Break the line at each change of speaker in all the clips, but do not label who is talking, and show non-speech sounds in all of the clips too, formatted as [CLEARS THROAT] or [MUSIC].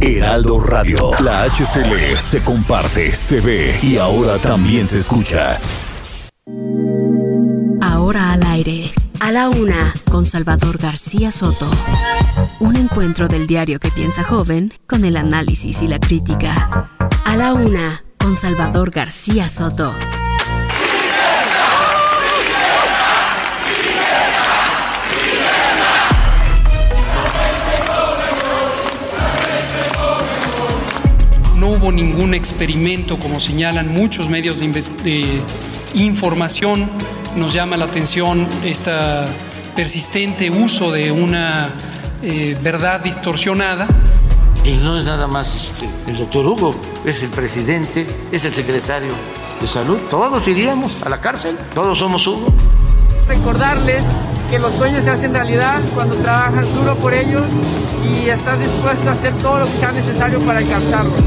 Heraldo Radio. La HCL se comparte, se ve y ahora también se escucha.
Ahora al aire. A la una, con Salvador García Soto. Un encuentro del diario que piensa joven con el análisis y la crítica. A la una, con Salvador García Soto.
Hubo ningún experimento, como señalan muchos medios de, de información. Nos llama la atención este persistente uso de una eh, verdad distorsionada.
Y no es nada más este, el doctor Hugo, es el presidente, es el secretario de salud. Todos iríamos a la cárcel, todos somos Hugo.
Recordarles que los sueños se hacen realidad cuando trabajas duro por ellos y estás dispuesto a hacer todo lo que sea necesario para alcanzarlos.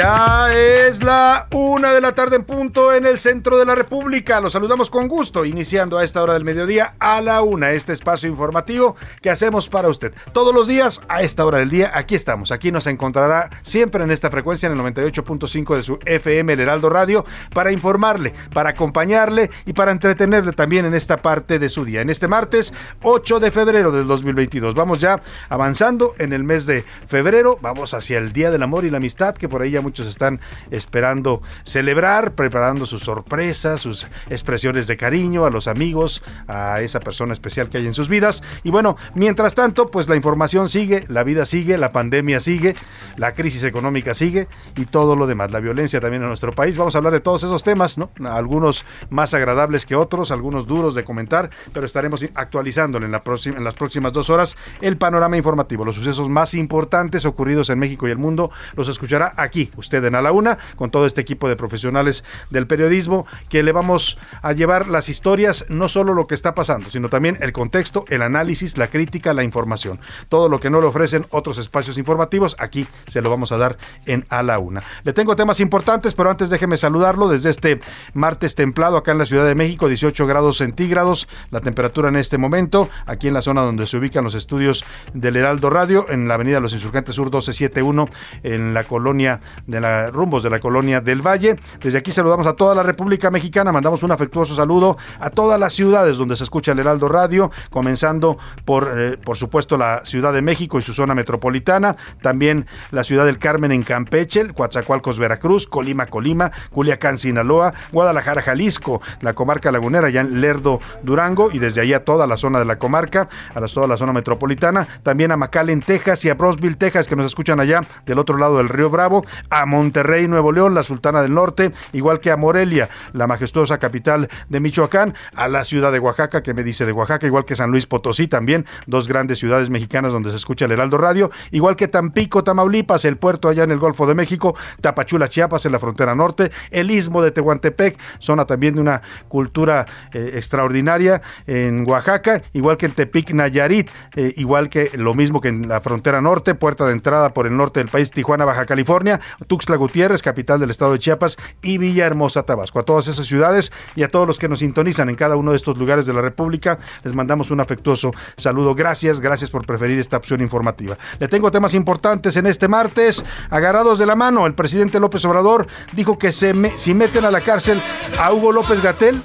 Ya es la una de la tarde en punto en el centro de la República. Los saludamos con gusto, iniciando a esta hora del mediodía a la una este espacio informativo que hacemos para usted. Todos los días a esta hora del día, aquí estamos. Aquí nos encontrará siempre en esta frecuencia, en el 98.5 de su FM, el Heraldo Radio, para informarle, para acompañarle y para entretenerle también en esta parte de su día. En este martes 8 de febrero del 2022. Vamos ya avanzando en el mes de febrero. Vamos hacia el Día del Amor y la Amistad, que por ahí ya muchos están esperando celebrar, preparando sus sorpresas, sus expresiones de cariño a los amigos, a esa persona especial que hay en sus vidas. Y bueno, mientras tanto, pues la información sigue, la vida sigue, la pandemia sigue, la crisis económica sigue y todo lo demás, la violencia también en nuestro país. Vamos a hablar de todos esos temas, ¿no? Algunos más agradables que otros, algunos duros de comentar, pero estaremos actualizándole en, la próxima, en las próximas dos horas el panorama informativo, los sucesos más importantes ocurridos en México y el mundo, los escuchará aquí usted en A la Una, con todo este equipo de profesionales del periodismo, que le vamos a llevar las historias, no solo lo que está pasando, sino también el contexto, el análisis, la crítica, la información. Todo lo que no le ofrecen otros espacios informativos, aquí se lo vamos a dar en A la Una. Le tengo temas importantes, pero antes déjeme saludarlo desde este martes templado acá en la Ciudad de México, 18 grados centígrados, la temperatura en este momento, aquí en la zona donde se ubican los estudios del Heraldo Radio, en la avenida Los Insurgentes Sur 1271, en la colonia de la rumbos de la colonia del Valle. Desde aquí saludamos a toda la República Mexicana, mandamos un afectuoso saludo a todas las ciudades donde se escucha el Heraldo Radio, comenzando por, eh, por supuesto, la Ciudad de México y su zona metropolitana, también la Ciudad del Carmen en Campeche, Coatzacoalcos, Veracruz, Colima, Colima, Culiacán, Sinaloa, Guadalajara, Jalisco, la comarca lagunera, ya en Lerdo, Durango, y desde ahí a toda la zona de la comarca, a toda la zona metropolitana, también a McAllen, Texas y a Brosville, Texas, que nos escuchan allá del otro lado del río Bravo, a Monterrey, Nuevo León, la Sultana del Norte, igual que a Morelia, la majestuosa capital de Michoacán, a la ciudad de Oaxaca, que me dice de Oaxaca, igual que San Luis Potosí también, dos grandes ciudades mexicanas donde se escucha el Heraldo Radio, igual que Tampico, Tamaulipas, el puerto allá en el Golfo de México, Tapachula, Chiapas, en la frontera norte, el istmo de Tehuantepec, zona también de una cultura eh, extraordinaria en Oaxaca, igual que en Tepic, Nayarit, eh, igual que lo mismo que en la frontera norte, puerta de entrada por el norte del país, Tijuana, Baja California, Tuxtla Gutiérrez, capital del estado de Chiapas, y Villahermosa, Tabasco. A todas esas ciudades y a todos los que nos sintonizan en cada uno de estos lugares de la República, les mandamos un afectuoso saludo. Gracias, gracias por preferir esta opción informativa. Le tengo temas importantes en este martes. Agarrados de la mano, el presidente López Obrador dijo que se si meten a la cárcel a Hugo López Gatel,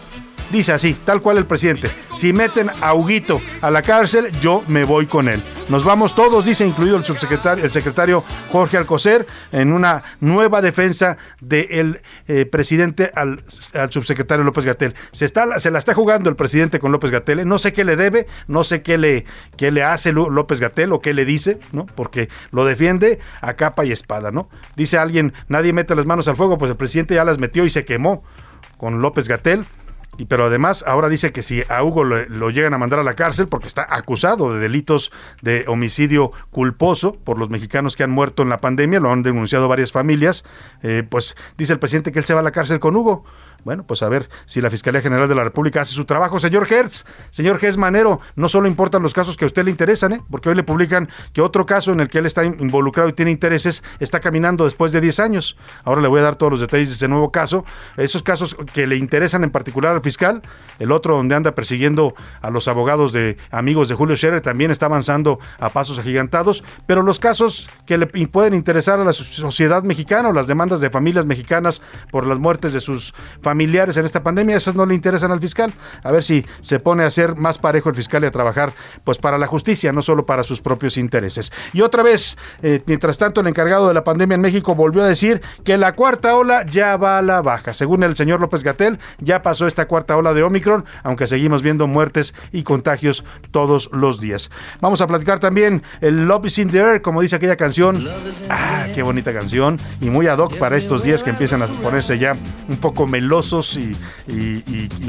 Dice así, tal cual el presidente, si meten a Huguito a la cárcel, yo me voy con él. Nos vamos todos, dice, incluido el subsecretario, el secretario Jorge Alcocer, en una nueva defensa del eh, presidente al, subsecretario López Gatel. Se, se la está jugando el presidente con López Gatel. No sé qué le debe, no sé qué le, qué le hace López Gatel o qué le dice, ¿no? Porque lo defiende a capa y espada, ¿no? Dice alguien, nadie mete las manos al fuego, pues el presidente ya las metió y se quemó con López Gatel. Y, pero además ahora dice que si a Hugo lo, llegan a mandar a la cárcel porque está acusado de delitos de homicidio culposo por los mexicanos que han muerto en la pandemia, lo han denunciado varias familias, eh, pues dice el presidente que él se va a la cárcel con Hugo. Bueno, pues a ver si la Fiscalía General de la República hace su trabajo. Señor Hertz, señor Hertz Manero, no solo importan los casos que a usted le interesan, ¿eh? porque hoy le publican que otro caso en el que él está involucrado y tiene intereses está caminando después de 10 años. Ahora le voy a dar todos los detalles de ese nuevo caso. Esos casos que le interesan en particular al fiscal, el otro donde anda persiguiendo a los abogados de amigos de Julio Scherer también está avanzando a pasos agigantados, pero los casos que le pueden interesar a la sociedad mexicana o las demandas de familias mexicanas por las muertes de sus familias familiares en esta pandemia, esas no le interesan al fiscal. A ver si se pone a ser más parejo el fiscal y a trabajar pues para la justicia, no solo para sus propios intereses. Y otra vez, eh, mientras tanto, el encargado de la pandemia en México volvió a decir que la cuarta ola ya va a la baja. Según el señor López Gatel, ya pasó esta cuarta ola de Omicron, aunque seguimos viendo muertes y contagios todos los días. Vamos a platicar también el Love is in the air, como dice aquella canción. Ah, qué bonita canción y muy ad hoc para estos días que empiezan a ponerse ya un poco melosos y,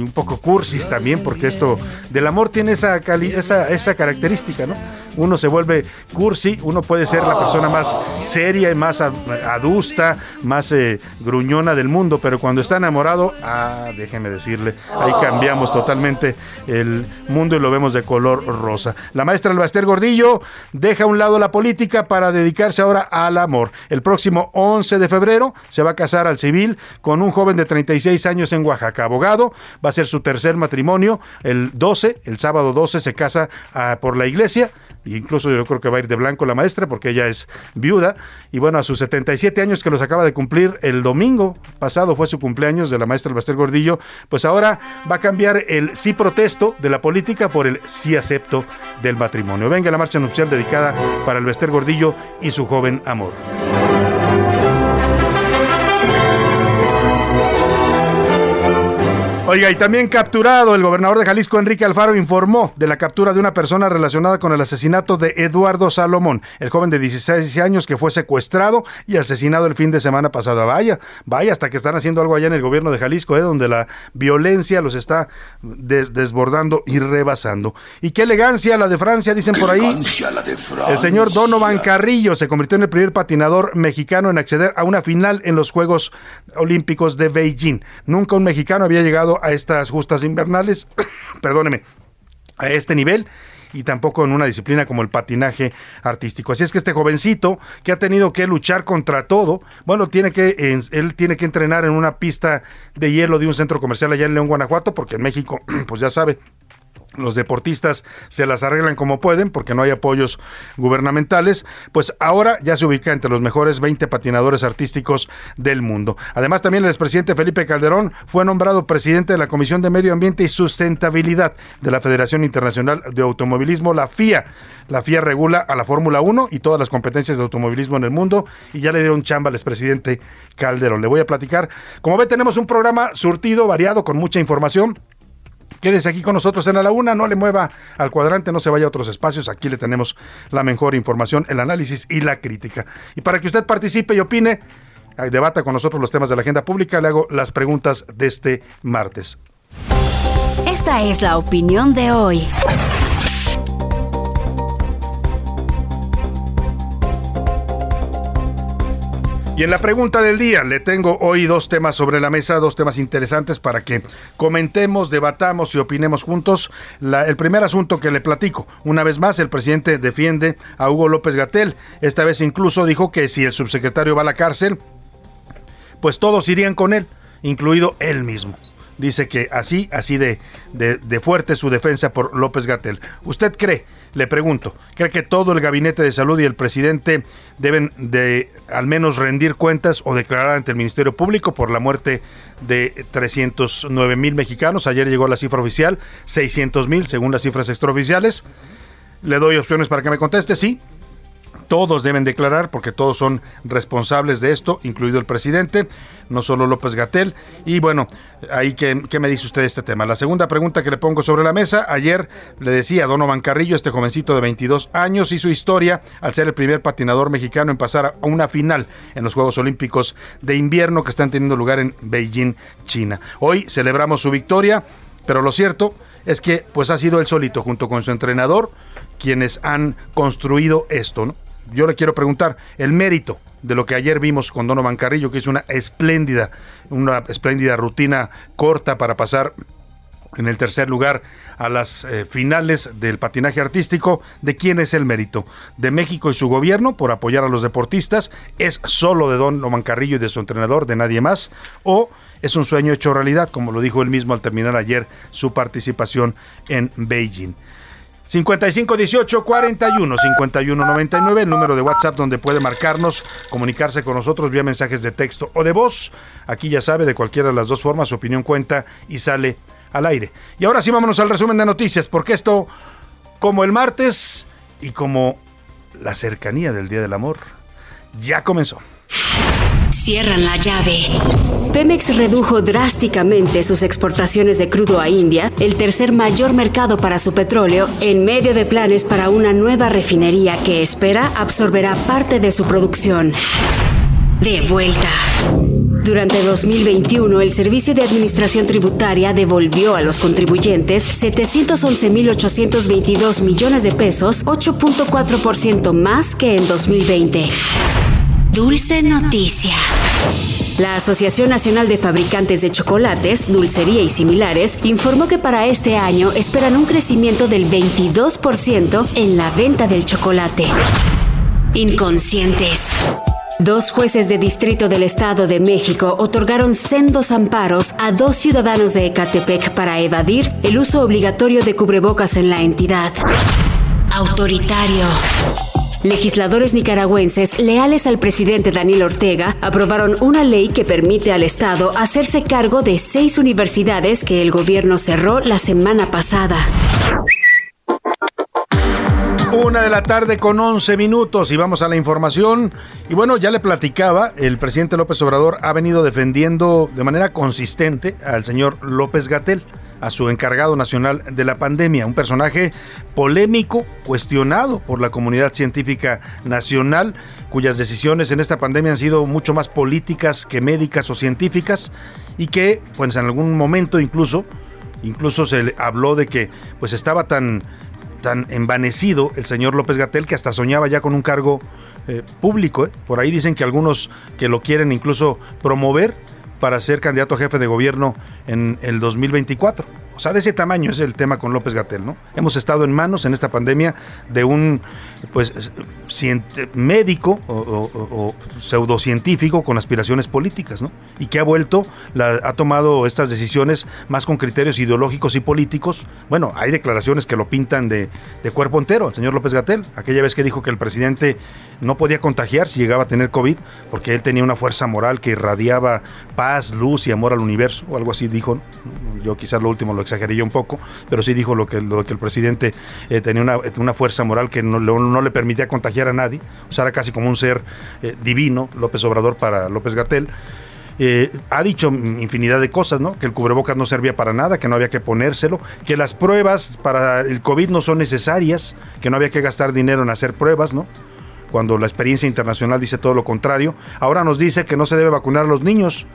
un poco cursis también, porque esto del amor tiene esa, esa, esa característica, ¿no? Uno se vuelve cursi, uno puede ser la persona más seria y más adusta, más eh, gruñona del mundo, pero cuando está enamorado, ah, déjeme decirle, ahí cambiamos totalmente el mundo y lo vemos de color rosa. La maestra Albaster Gordillo deja a un lado la política para dedicarse ahora al amor. El próximo 11 de febrero se va a casar al civil con un joven de 36 años en Oaxaca, abogado, va a ser su tercer matrimonio, el 12, el sábado 12 se casa ah, por la iglesia, incluso yo creo que va a ir de blanco la maestra porque ella es viuda y bueno, a sus 77 años que los acaba de cumplir el domingo pasado fue su cumpleaños de la maestra Albaster Gordillo, pues ahora va a cambiar el sí protesto de la política por el sí acepto del matrimonio. Venga la marcha nupcial dedicada para Albaster Gordillo y su joven amor. Oiga, y también capturado, el gobernador de Jalisco, Enrique Alfaro, informó de la captura de una persona relacionada con el asesinato de Eduardo Salomón, el joven de 16 años que fue secuestrado y asesinado el fin de semana pasado. Vaya, vaya, hasta que están haciendo algo allá en el gobierno de Jalisco, ¿eh? donde la violencia los está desbordando y rebasando. Y qué elegancia la de Francia, dicen por ahí. El señor Donovan Carrillo se convirtió en el primer patinador mexicano en acceder a una final en los Juegos Olímpicos de Beijing. Nunca un mexicano había llegado a estas justas invernales, [COUGHS] perdóneme, a este nivel y tampoco en una disciplina como el patinaje artístico. Así es que este jovencito que ha tenido que luchar contra todo, bueno, tiene que él tiene que entrenar en una pista de hielo de un centro comercial allá en León, Guanajuato, porque en México, [CLEARS THROAT] pues ya sabe, los deportistas se las arreglan como pueden porque no hay apoyos gubernamentales, pues ahora ya se ubica entre los mejores 20 patinadores artísticos del mundo. Además, también el expresidente Felipe Calderón fue nombrado presidente de la Comisión de Medio Ambiente y Sustentabilidad de la Federación Internacional de Automovilismo, la FIA. La FIA regula a la Fórmula 1 y todas las competencias de automovilismo en el mundo y ya le dieron chamba al expresidente Calderón. Le voy a platicar. Como ve, tenemos un programa surtido, variado, con mucha información. Quédese aquí con nosotros en la Una, no le mueva al cuadrante, no se vaya a otros espacios, aquí le tenemos la mejor información, el análisis y la crítica. Y para que usted participe y opine, debata con nosotros los temas de la agenda pública, le hago las preguntas de este martes.
Esta es la opinión de hoy.
Y en la pregunta del día le tengo hoy dos temas sobre la mesa, dos temas interesantes para que comentemos, debatamos y opinemos juntos. el primer asunto que le platico, una vez más el presidente defiende a Hugo López Gatel. Esta vez incluso dijo que si el subsecretario va a la cárcel, pues todos irían con él, incluido él mismo. dice que así, así de, de, de fuerte su defensa por López Gatel. ¿Usted cree? Le pregunto, ¿cree que todo el gabinete de salud y el presidente deben de al menos rendir cuentas o declarar ante el Ministerio Público por la muerte de 309 mil mexicanos? Ayer llegó la cifra oficial, 600 mil según las cifras extraoficiales. Le doy opciones para que me conteste, sí, todos deben declarar porque todos son responsables de esto, incluido el presidente, no solo López Gatel. Y bueno, ahí ¿qué, qué me dice usted de este tema. La segunda pregunta que le pongo sobre la mesa, ayer le decía a Donovan Carrillo, este jovencito de 22 años, hizo historia al ser el primer patinador mexicano en pasar a una final en los Juegos Olímpicos de invierno que están teniendo lugar en Beijing, China. Hoy celebramos su victoria, pero lo cierto es que pues ha sido él solito junto con su entrenador quienes han construido esto, ¿no? Yo le quiero preguntar el mérito de lo que ayer vimos con Donovan Carrillo, que es una espléndida, una espléndida rutina corta para pasar en el tercer lugar a las eh, finales del patinaje artístico. ¿De quién es el mérito? ¿De México y su gobierno por apoyar a los deportistas? ¿Es solo de Donovan Carrillo y de su entrenador, de nadie más? ¿O es un sueño hecho realidad, como lo dijo él mismo al terminar ayer su participación en Beijing? 5518 41 51 99, el número de WhatsApp donde puede marcarnos, comunicarse con nosotros vía mensajes de texto o de voz. Aquí ya sabe, de cualquiera de las dos formas, su opinión cuenta y sale al aire. Y ahora sí vámonos al resumen de noticias, porque esto, como el martes y como la cercanía del Día del Amor, ya comenzó.
Cierran la llave. Pemex redujo drásticamente sus exportaciones de crudo a India, el tercer mayor mercado para su petróleo, en medio de planes para una nueva refinería que espera absorberá parte de su producción. De vuelta. Durante 2021, el Servicio de Administración Tributaria devolvió a los contribuyentes 711.822 millones de pesos, 8.4% más que en 2020. Dulce noticia. La Asociación Nacional de Fabricantes de Chocolates, Dulcería y Similares informó que para este año esperan un crecimiento del 22% en la venta del chocolate. Inconscientes. Dos jueces de distrito del Estado de México otorgaron sendos amparos a dos ciudadanos de Ecatepec para evadir el uso obligatorio de cubrebocas en la entidad. Autoritario. Legisladores nicaragüenses leales al presidente Daniel Ortega aprobaron una ley que permite al Estado hacerse cargo de seis universidades que el gobierno cerró la semana pasada.
Una de la tarde con 11 minutos y vamos a la información. Y bueno, ya le platicaba, el presidente López Obrador ha venido defendiendo de manera consistente al señor López Gatel a su encargado nacional de la pandemia, un personaje polémico, cuestionado por la comunidad científica nacional, cuyas decisiones en esta pandemia han sido mucho más políticas que médicas o científicas y que, pues en algún momento incluso, incluso se habló de que pues estaba tan tan envanecido el señor López Gatel que hasta soñaba ya con un cargo eh, público. ¿eh? Por ahí dicen que algunos que lo quieren incluso promover para ser candidato a jefe de gobierno en el 2024. O sea, de ese tamaño es el tema con López Gatel, ¿no? Hemos estado en manos en esta pandemia de un pues médico o, pseudocientífico con aspiraciones políticas, ¿no? Y que ha vuelto, ha tomado estas decisiones más con criterios ideológicos y políticos. Bueno, hay declaraciones que lo pintan de, de cuerpo entero, el señor López Gatel. Aquella vez que dijo que el presidente no podía contagiar si llegaba a tener COVID, porque él tenía una fuerza moral que irradiaba paz, luz y amor al universo, o algo así dijo. Yo quizás lo último lo exageré yo un poco, pero sí dijo lo que, lo que el presidente eh, tenía una, fuerza moral que no, no, le permitía contagiar a nadie, o sea, era casi como un ser eh, divino, López Obrador para López Gatel. Eh, ha dicho infinidad de cosas, ¿no? Que el cubrebocas no servía para nada, que no había que ponérselo, que las pruebas para el COVID no son necesarias, que no había que gastar dinero en hacer pruebas, ¿no? Cuando la experiencia internacional dice todo lo contrario. Ahora nos dice que no se debe vacunar a los niños.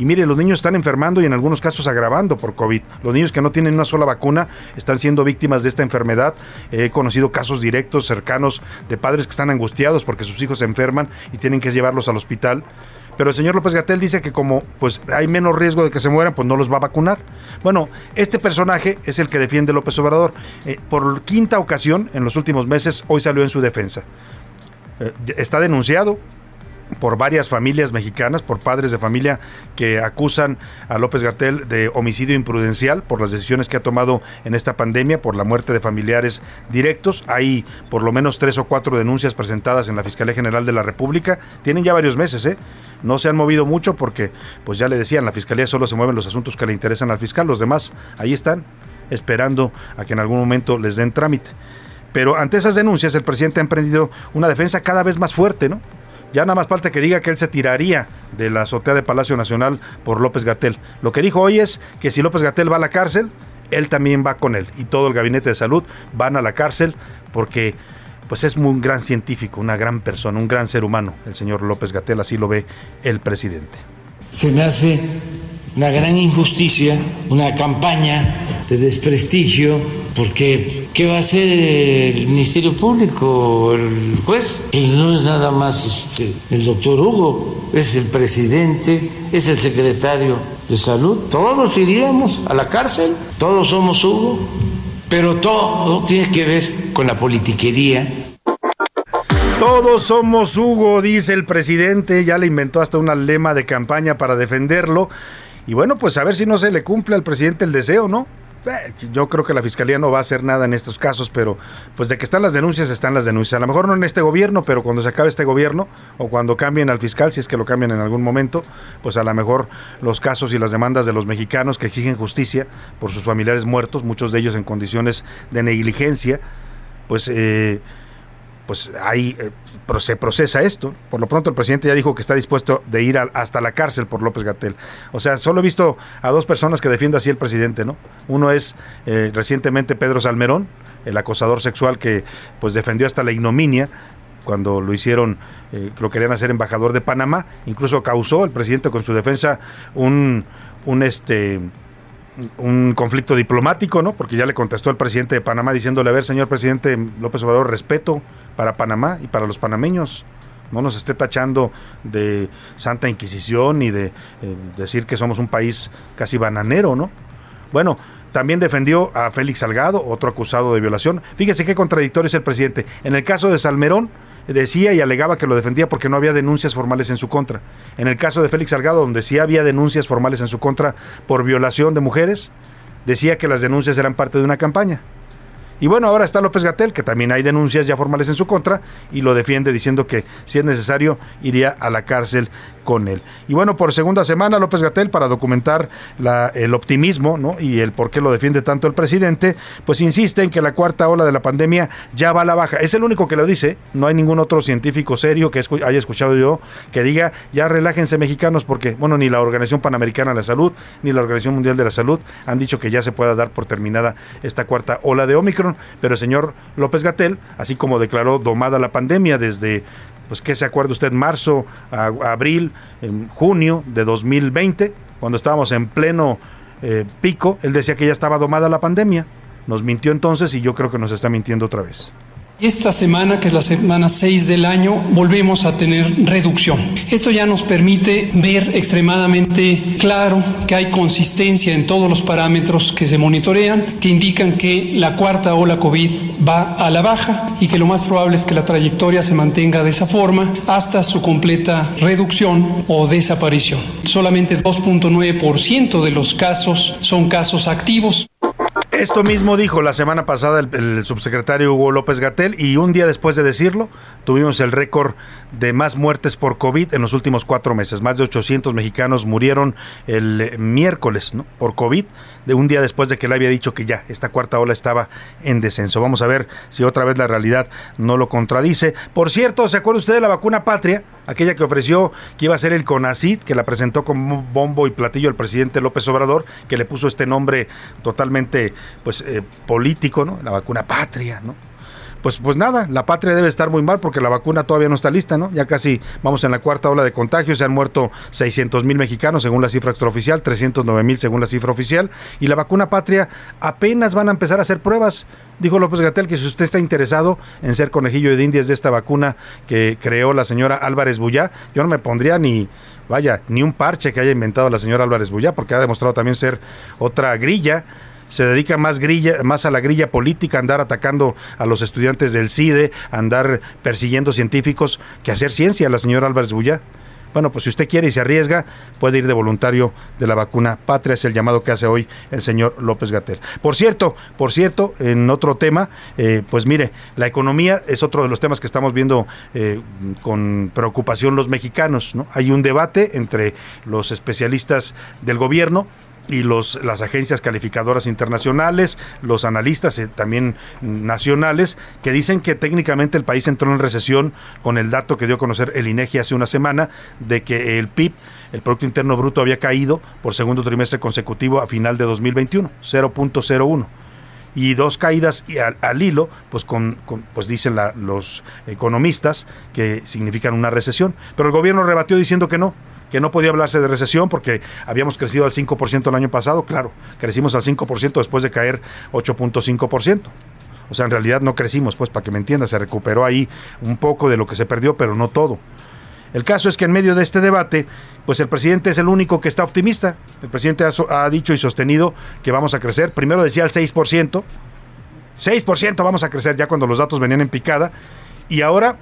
Y mire, los niños están enfermando y en algunos casos agravando por COVID. Los niños que no tienen una sola vacuna están siendo víctimas de esta enfermedad. He conocido casos directos, cercanos, de padres que están angustiados porque sus hijos se enferman y tienen que llevarlos al hospital. Pero el señor López Gatel dice que como pues hay menos riesgo de que se mueran, pues no los va a vacunar. Bueno, este personaje es el que defiende López Obrador. Eh, por quinta ocasión en los últimos meses, hoy salió en su defensa. Eh, está denunciado por varias familias mexicanas, por padres de familia que acusan a López Gatel de homicidio imprudencial por las decisiones que ha tomado en esta pandemia, por la muerte de familiares directos. Hay por lo menos tres o cuatro denuncias presentadas en la Fiscalía General de la República. Tienen ya varios meses, ¿eh? No se han movido mucho porque, pues ya le decían, la Fiscalía solo se mueven los asuntos que le interesan al fiscal. Los demás ahí están, esperando a que en algún momento les den trámite. Pero ante esas denuncias, el presidente ha emprendido una defensa cada vez más fuerte, ¿no? Ya nada más falta que diga que él se tiraría de la azotea de Palacio Nacional por López Gatel. Lo que dijo hoy es que si López Gatel va a la cárcel, él también va con él. Y todo el gabinete de salud van a la cárcel porque pues es un gran científico, una gran persona, un gran ser humano, el señor López Gatel, así lo ve el presidente.
Se me hace una gran injusticia, una campaña de desprestigio, porque ¿qué va a hacer el Ministerio Público, el juez? Y no es nada más este, el doctor Hugo, es el presidente, es el secretario de salud, todos iríamos a la cárcel, todos somos Hugo, pero todo tiene que ver con la politiquería
todos somos Hugo, dice el presidente, ya le inventó hasta una lema de campaña para defenderlo. Y bueno, pues a ver si no se le cumple al presidente el deseo, ¿no? Eh, yo creo que la fiscalía no va a hacer nada en estos casos, pero pues de que están las denuncias, están las denuncias. A lo mejor no en este gobierno, pero cuando se acabe este gobierno o cuando cambien al fiscal, si es que lo cambian en algún momento, pues a lo mejor los casos y las demandas de los mexicanos que exigen justicia por sus familiares muertos, muchos de ellos en condiciones de negligencia, pues eh, pues ahí eh, se procesa esto. Por lo pronto el presidente ya dijo que está dispuesto de ir hasta la cárcel por López Gatel. O sea, solo he visto a dos personas que defienden así el presidente, ¿no? Uno es eh, recientemente Pedro Salmerón, el acosador sexual que pues defendió hasta la ignominia cuando lo hicieron, eh, lo querían hacer embajador de Panamá, incluso causó el presidente con su defensa un, un este un conflicto diplomático, ¿no? Porque ya le contestó el presidente de Panamá diciéndole, a ver, señor presidente López Obrador, respeto para Panamá y para los panameños. No nos esté tachando de Santa Inquisición y de eh, decir que somos un país casi bananero, ¿no? Bueno, también defendió a Félix Salgado, otro acusado de violación. Fíjese qué contradictorio es el presidente. En el caso de Salmerón, decía y alegaba que lo defendía porque no había denuncias formales en su contra. En el caso de Félix Salgado, donde sí había denuncias formales en su contra por violación de mujeres, decía que las denuncias eran parte de una campaña. Y bueno, ahora está López Gatel, que también hay denuncias ya formales en su contra, y lo defiende diciendo que si es necesario iría a la cárcel con él. Y bueno, por segunda semana López Gatel, para documentar el optimismo ¿no? y el por qué lo defiende tanto el presidente, pues insiste en que la cuarta ola de la pandemia ya va a la baja. Es el único que lo dice, no hay ningún otro científico serio que haya escuchado yo que diga ya relájense mexicanos porque, bueno, ni la Organización Panamericana de la Salud ni la Organización Mundial de la Salud han dicho que ya se pueda dar por terminada esta cuarta ola de Omicron, pero el señor López Gatel, así como declaró domada la pandemia desde pues ¿qué se acuerda usted? Marzo, abril, junio de 2020, cuando estábamos en pleno eh, pico, él decía que ya estaba domada la pandemia. Nos mintió entonces y yo creo que nos está mintiendo otra vez.
Esta semana, que es la semana 6 del año, volvemos a tener reducción. Esto ya nos permite ver extremadamente claro que hay consistencia en todos los parámetros que se monitorean, que indican que la cuarta ola COVID va a la baja y que lo más probable es que la trayectoria se mantenga de esa forma hasta su completa reducción o desaparición. Solamente 2.9% de los casos son casos activos.
Esto mismo dijo la semana pasada el, subsecretario Hugo López Gatel y un día después de decirlo tuvimos el récord de más muertes por COVID en los últimos cuatro meses. Más de 800 mexicanos murieron el miércoles ¿no? por COVID, de un día después de que él había dicho que ya esta cuarta ola estaba en descenso. Vamos a ver si otra vez la realidad no lo contradice. Por cierto, ¿se acuerda usted de la vacuna Patria? Aquella que ofreció que iba a ser el CONACID, que la presentó como bombo y platillo el presidente López Obrador, que le puso este nombre totalmente pues eh, político, ¿no? La vacuna Patria, ¿no? pues, pues nada, la patria debe estar muy mal porque la vacuna todavía no está lista, ¿no? Ya casi vamos en la cuarta ola de contagios, se han muerto 600 mil mexicanos según la cifra extraoficial, 309 mil según la cifra oficial, y la vacuna patria apenas van a empezar a hacer pruebas. Dijo López Gatel que si usted está interesado en ser conejillo de indias de esta vacuna que creó la señora Álvarez Bullá, yo no me pondría ni, vaya, ni un parche que haya inventado la señora Álvarez Bullá, porque ha demostrado también ser otra grilla se dedica más, grilla, más a la grilla política, andar atacando a los estudiantes del CIDE, andar persiguiendo científicos, que hacer ciencia, la señora Álvarez Bullá. Bueno, pues si usted quiere y se arriesga, puede ir de voluntario de la vacuna Patria, es el llamado que hace hoy el señor López Gatel. Por cierto, por cierto, en otro tema, eh, pues mire, la economía es otro de los temas que estamos viendo eh, con preocupación los mexicanos. ¿no? Hay un debate entre los especialistas del gobierno y los, las agencias calificadoras internacionales, los analistas eh, también nacionales, que dicen que técnicamente el país entró en recesión con el dato que dio a conocer el INEGI hace una semana de que el PIB, el Producto Interno Bruto, había caído por segundo trimestre consecutivo a final de 2021, 0.01 y dos caídas al, hilo, pues con, pues dicen los economistas que significan una recesión. Pero el gobierno rebatió diciendo que no, que no podía hablarse de recesión porque habíamos crecido al 5% el año pasado, claro, crecimos al 5% después de caer 8.5%. O sea, en realidad no crecimos, pues para que me entiendas, se recuperó ahí un poco de lo que se perdió, pero no todo. El caso es que en medio de este debate, pues el presidente es el único que está optimista. El presidente ha, dicho y sostenido que vamos a crecer. Primero decía el 6%. 6% vamos a crecer ya cuando los datos venían en picada. Y ahora,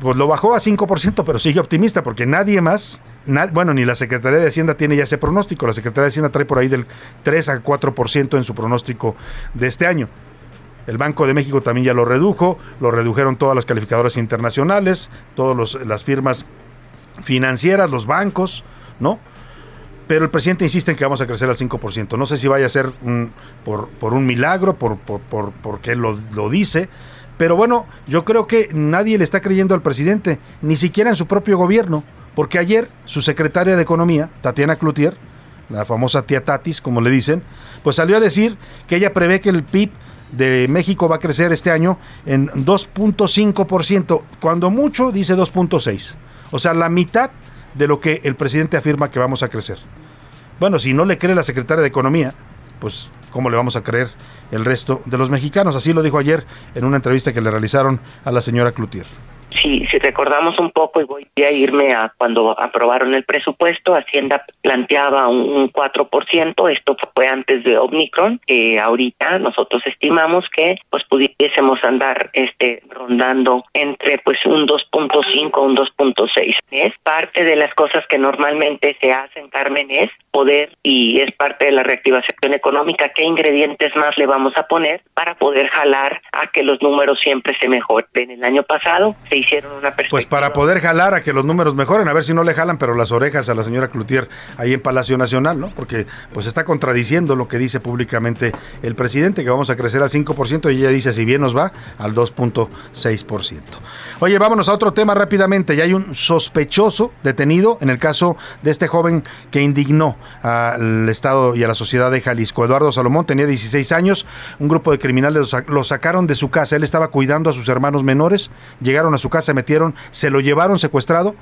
pues lo bajó a 5%, pero sigue optimista porque nadie más bueno, ni la Secretaría de Hacienda tiene ya ese pronóstico. La Secretaría de Hacienda trae por ahí del 3 a 4% en su pronóstico de este año. El Banco de México también ya lo redujo, lo redujeron todas las calificadoras internacionales, todas las firmas financieras, los bancos, ¿no? Pero el presidente insiste en que vamos a crecer al 5%. No sé si vaya a ser por, por, un milagro, por, por, por porque lo, lo dice, pero bueno, yo creo que nadie le está creyendo al presidente, ni siquiera en su propio gobierno. Porque ayer su secretaria de Economía, Tatiana Cloutier, la famosa tía Tatis, como le dicen, pues salió a decir que ella prevé que el PIB de México va a crecer este año en 2.5%, cuando mucho dice 2.6%. O sea, la mitad de lo que el presidente afirma que vamos a crecer. Bueno, si no le cree la secretaria de Economía, pues ¿cómo le vamos a creer el resto de los mexicanos? Así lo dijo ayer en una entrevista que le realizaron a la señora Cloutier
si, si recordamos un poco, y voy a irme a cuando aprobaron el presupuesto, Hacienda planteaba un, 4%, esto fue antes de Omicron, que ahorita nosotros estimamos que pues pudiésemos andar este rondando entre pues un 2.5 un 2.6. Es parte de las cosas que normalmente se hacen, Carmen, es poder y es parte de la reactivación económica, qué ingredientes más le vamos a poner para poder jalar a que los números siempre se mejoren. El año pasado se hicieron una
Pues para poder jalar a que los números mejoren, a ver si no le jalan, pero las orejas a la señora Cloutier ahí en Palacio Nacional, ¿no? Porque pues está contradiciendo lo que dice públicamente el presidente, que vamos a crecer al 5% y ella dice, si bien nos va, al 2.6%. Oye, vámonos a otro tema rápidamente. Ya hay un sospechoso detenido en el caso de este joven que indignó al Estado y a la sociedad de Jalisco. Eduardo Salomón tenía 16 años, un grupo de criminales lo sacaron de su casa, él estaba cuidando a sus hermanos menores, llegaron a su casa, metieron, se lo llevaron secuestrado.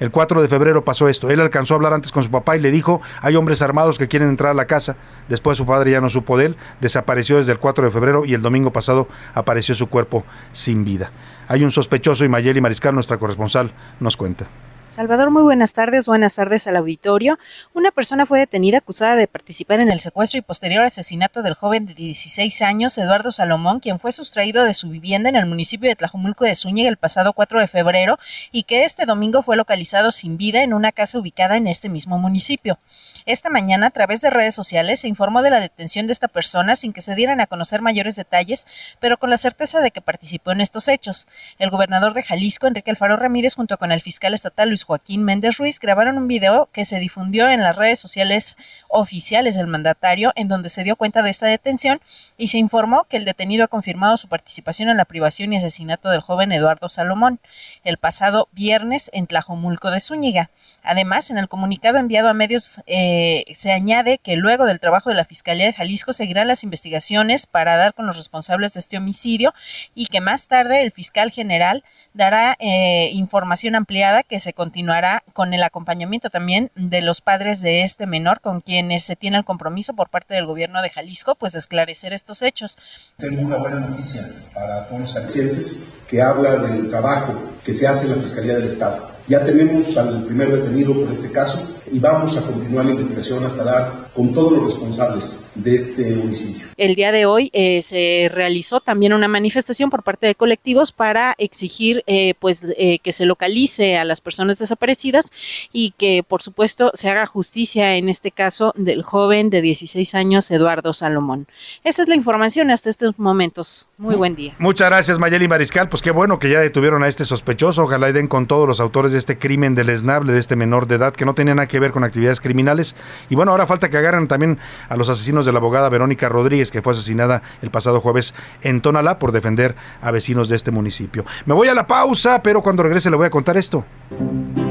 El 4 de febrero pasó esto. Él alcanzó a hablar antes con su papá y le dijo, hay hombres armados que quieren entrar a la casa. Después su padre ya no supo de él, desapareció desde el 4 de febrero y el domingo pasado apareció su cuerpo sin vida. Hay un sospechoso y Mayeli Mariscal, nuestra corresponsal, nos cuenta.
Salvador, muy buenas tardes. Buenas tardes al auditorio. Una persona fue detenida acusada de participar en el secuestro y posterior asesinato del joven de 16 años, Eduardo Salomón, quien fue sustraído de su vivienda en el municipio de Tlajumulco de Zúñiga el pasado 4 de febrero y que este domingo fue localizado sin vida en una casa ubicada en este mismo municipio. Esta mañana, a través de redes sociales, se informó de la detención de esta persona sin que se dieran a conocer mayores detalles, pero con la certeza de que participó en estos hechos. El gobernador de Jalisco, Enrique Alfaro Ramírez, junto con el fiscal estatal Joaquín Méndez Ruiz, grabaron un video que se difundió en las redes sociales oficiales del mandatario, en donde se dio cuenta de esta detención y se informó que el detenido ha confirmado su participación en la privación y asesinato del joven Eduardo Salomón el pasado viernes en Tlajomulco de Zúñiga. Además, en el comunicado enviado a medios eh, se añade que luego del trabajo de la Fiscalía de Jalisco seguirán las investigaciones para dar con los responsables de este homicidio y que más tarde el fiscal general dará eh, información ampliada que se continuará con el acompañamiento también de los padres de este menor con quienes se tiene el compromiso por parte del gobierno de Jalisco pues de esclarecer estos hechos.
Tengo una buena noticia para todos los jaliscienses que habla del trabajo que se hace en la Fiscalía del Estado. Ya tenemos al primer detenido por este caso, y vamos a continuar la investigación hasta dar con todos los responsables de este homicidio.
El día de hoy eh, se realizó también una manifestación por parte de colectivos para exigir eh, pues eh, que se localice a las personas desaparecidas y que por supuesto se haga justicia en este caso del joven de 16 años Eduardo Salomón. Esa es la información hasta estos momentos. Muy buen día.
Muchas gracias Mayeli Mariscal. Pues qué bueno que ya detuvieron a este sospechoso. Ojalá y den con todos los autores de este crimen deleznable de este menor de edad que no tenía nada que ver con actividades criminales. Y bueno, ahora falta que agarren también a los asesinos de la abogada Verónica Rodríguez, que fue asesinada el pasado jueves en Tonalá por defender a vecinos de este municipio. Me voy a la pausa, pero cuando regrese le voy a contar esto.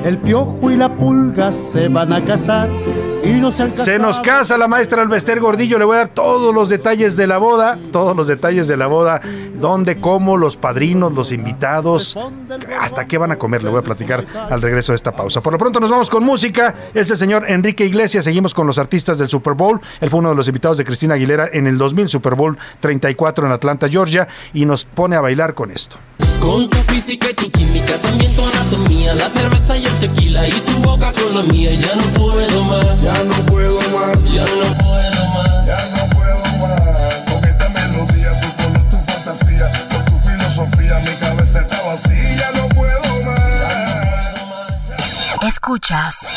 El piojo y la pulga se van a casar y no se han
Se nos casa la maestra Alvester Gordillo. Le voy a dar todos los detalles de la boda, todos los detalles de la boda, dónde, cómo, los padrinos, los invitados, hasta qué van a comer. Le voy a platicar al regreso de esta pausa. Por lo pronto nos vamos con música. Es el señor Enrique Iglesias. Seguimos con los artistas del Super Bowl. Él fue uno de los invitados de Cristina Aguilera en el 2000 Super Bowl 34 en Atlanta, Georgia, y nos pone a bailar con esto.
Con tu física y tu química, también tu anatomía, la cerveza y el tequila y tu boca con la mía, ya no puedo más,
ya no puedo más,
ya no puedo más,
ya no puedo más. Con esta melodía, tu color, tu fantasía, con tu filosofía, mi cabeza está vacía, ya no puedo más.
Escuchas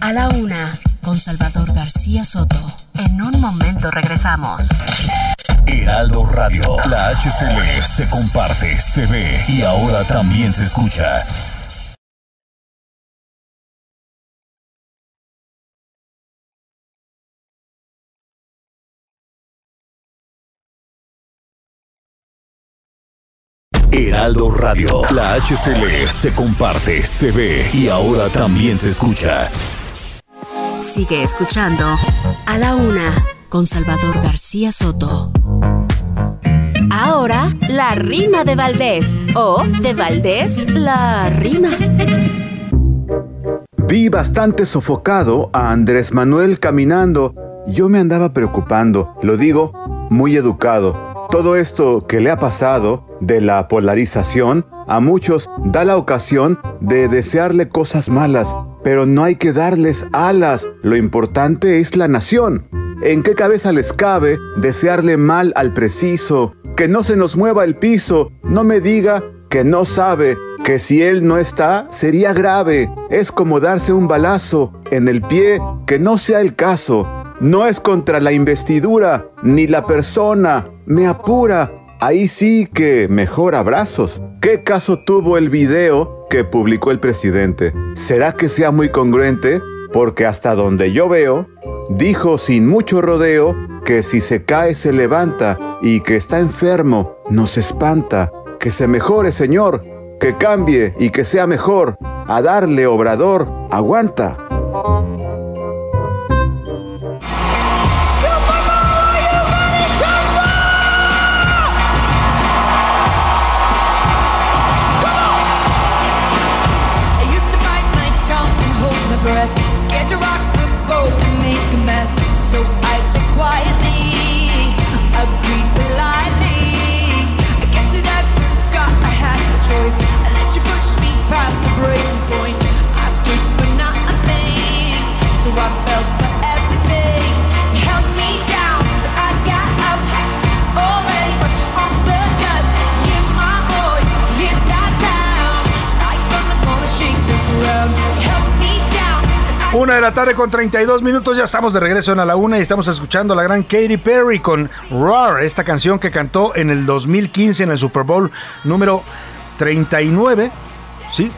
a la una con Salvador García Soto. En un momento regresamos.
Heraldo Radio. La HCL se comparte, se ve y ahora también se escucha. Heraldo Radio. La HCL se comparte, se ve y ahora también se escucha.
Sigue escuchando a la una con Salvador García Soto. Ahora, la rima de Valdés. O de Valdés, la rima.
Vi bastante sofocado a Andrés Manuel caminando. Yo me andaba preocupando, lo digo muy educado. Todo esto que le ha pasado de la polarización a muchos da la ocasión de desearle cosas malas, pero no hay que darles alas. Lo importante es la nación. ¿En qué cabeza les cabe desearle mal al preciso? Que no se nos mueva el piso, no me diga que no sabe que si él no está sería grave. Es como darse un balazo en el pie, que no sea el caso. No es contra la investidura ni la persona, me apura. Ahí sí que mejor abrazos. ¿Qué caso tuvo el video que publicó el presidente? ¿Será que sea muy congruente? Porque hasta donde yo veo, dijo sin mucho rodeo que si se cae se levanta y que está enfermo nos espanta. Que se mejore, Señor, que cambie y que sea mejor. A darle, obrador, aguanta.
Una de la tarde con 32 minutos, ya estamos de regreso en a la una y estamos escuchando a la gran Katy Perry con Roar, esta canción que cantó en el 2015 en el Super Bowl número 39, ¿sí?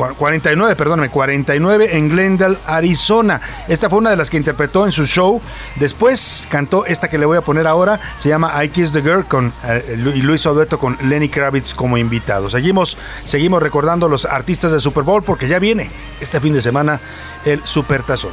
Cu- 49, perdóname, 49 en Glendale, Arizona. Esta fue una de las que interpretó en su show. Después cantó esta que le voy a poner ahora, se llama I Kiss the Girl con, eh, y lo hizo dueto con Lenny Kravitz como invitado. Seguimos, seguimos recordando los artistas del Super Bowl porque ya viene este fin de semana el Super Tazón.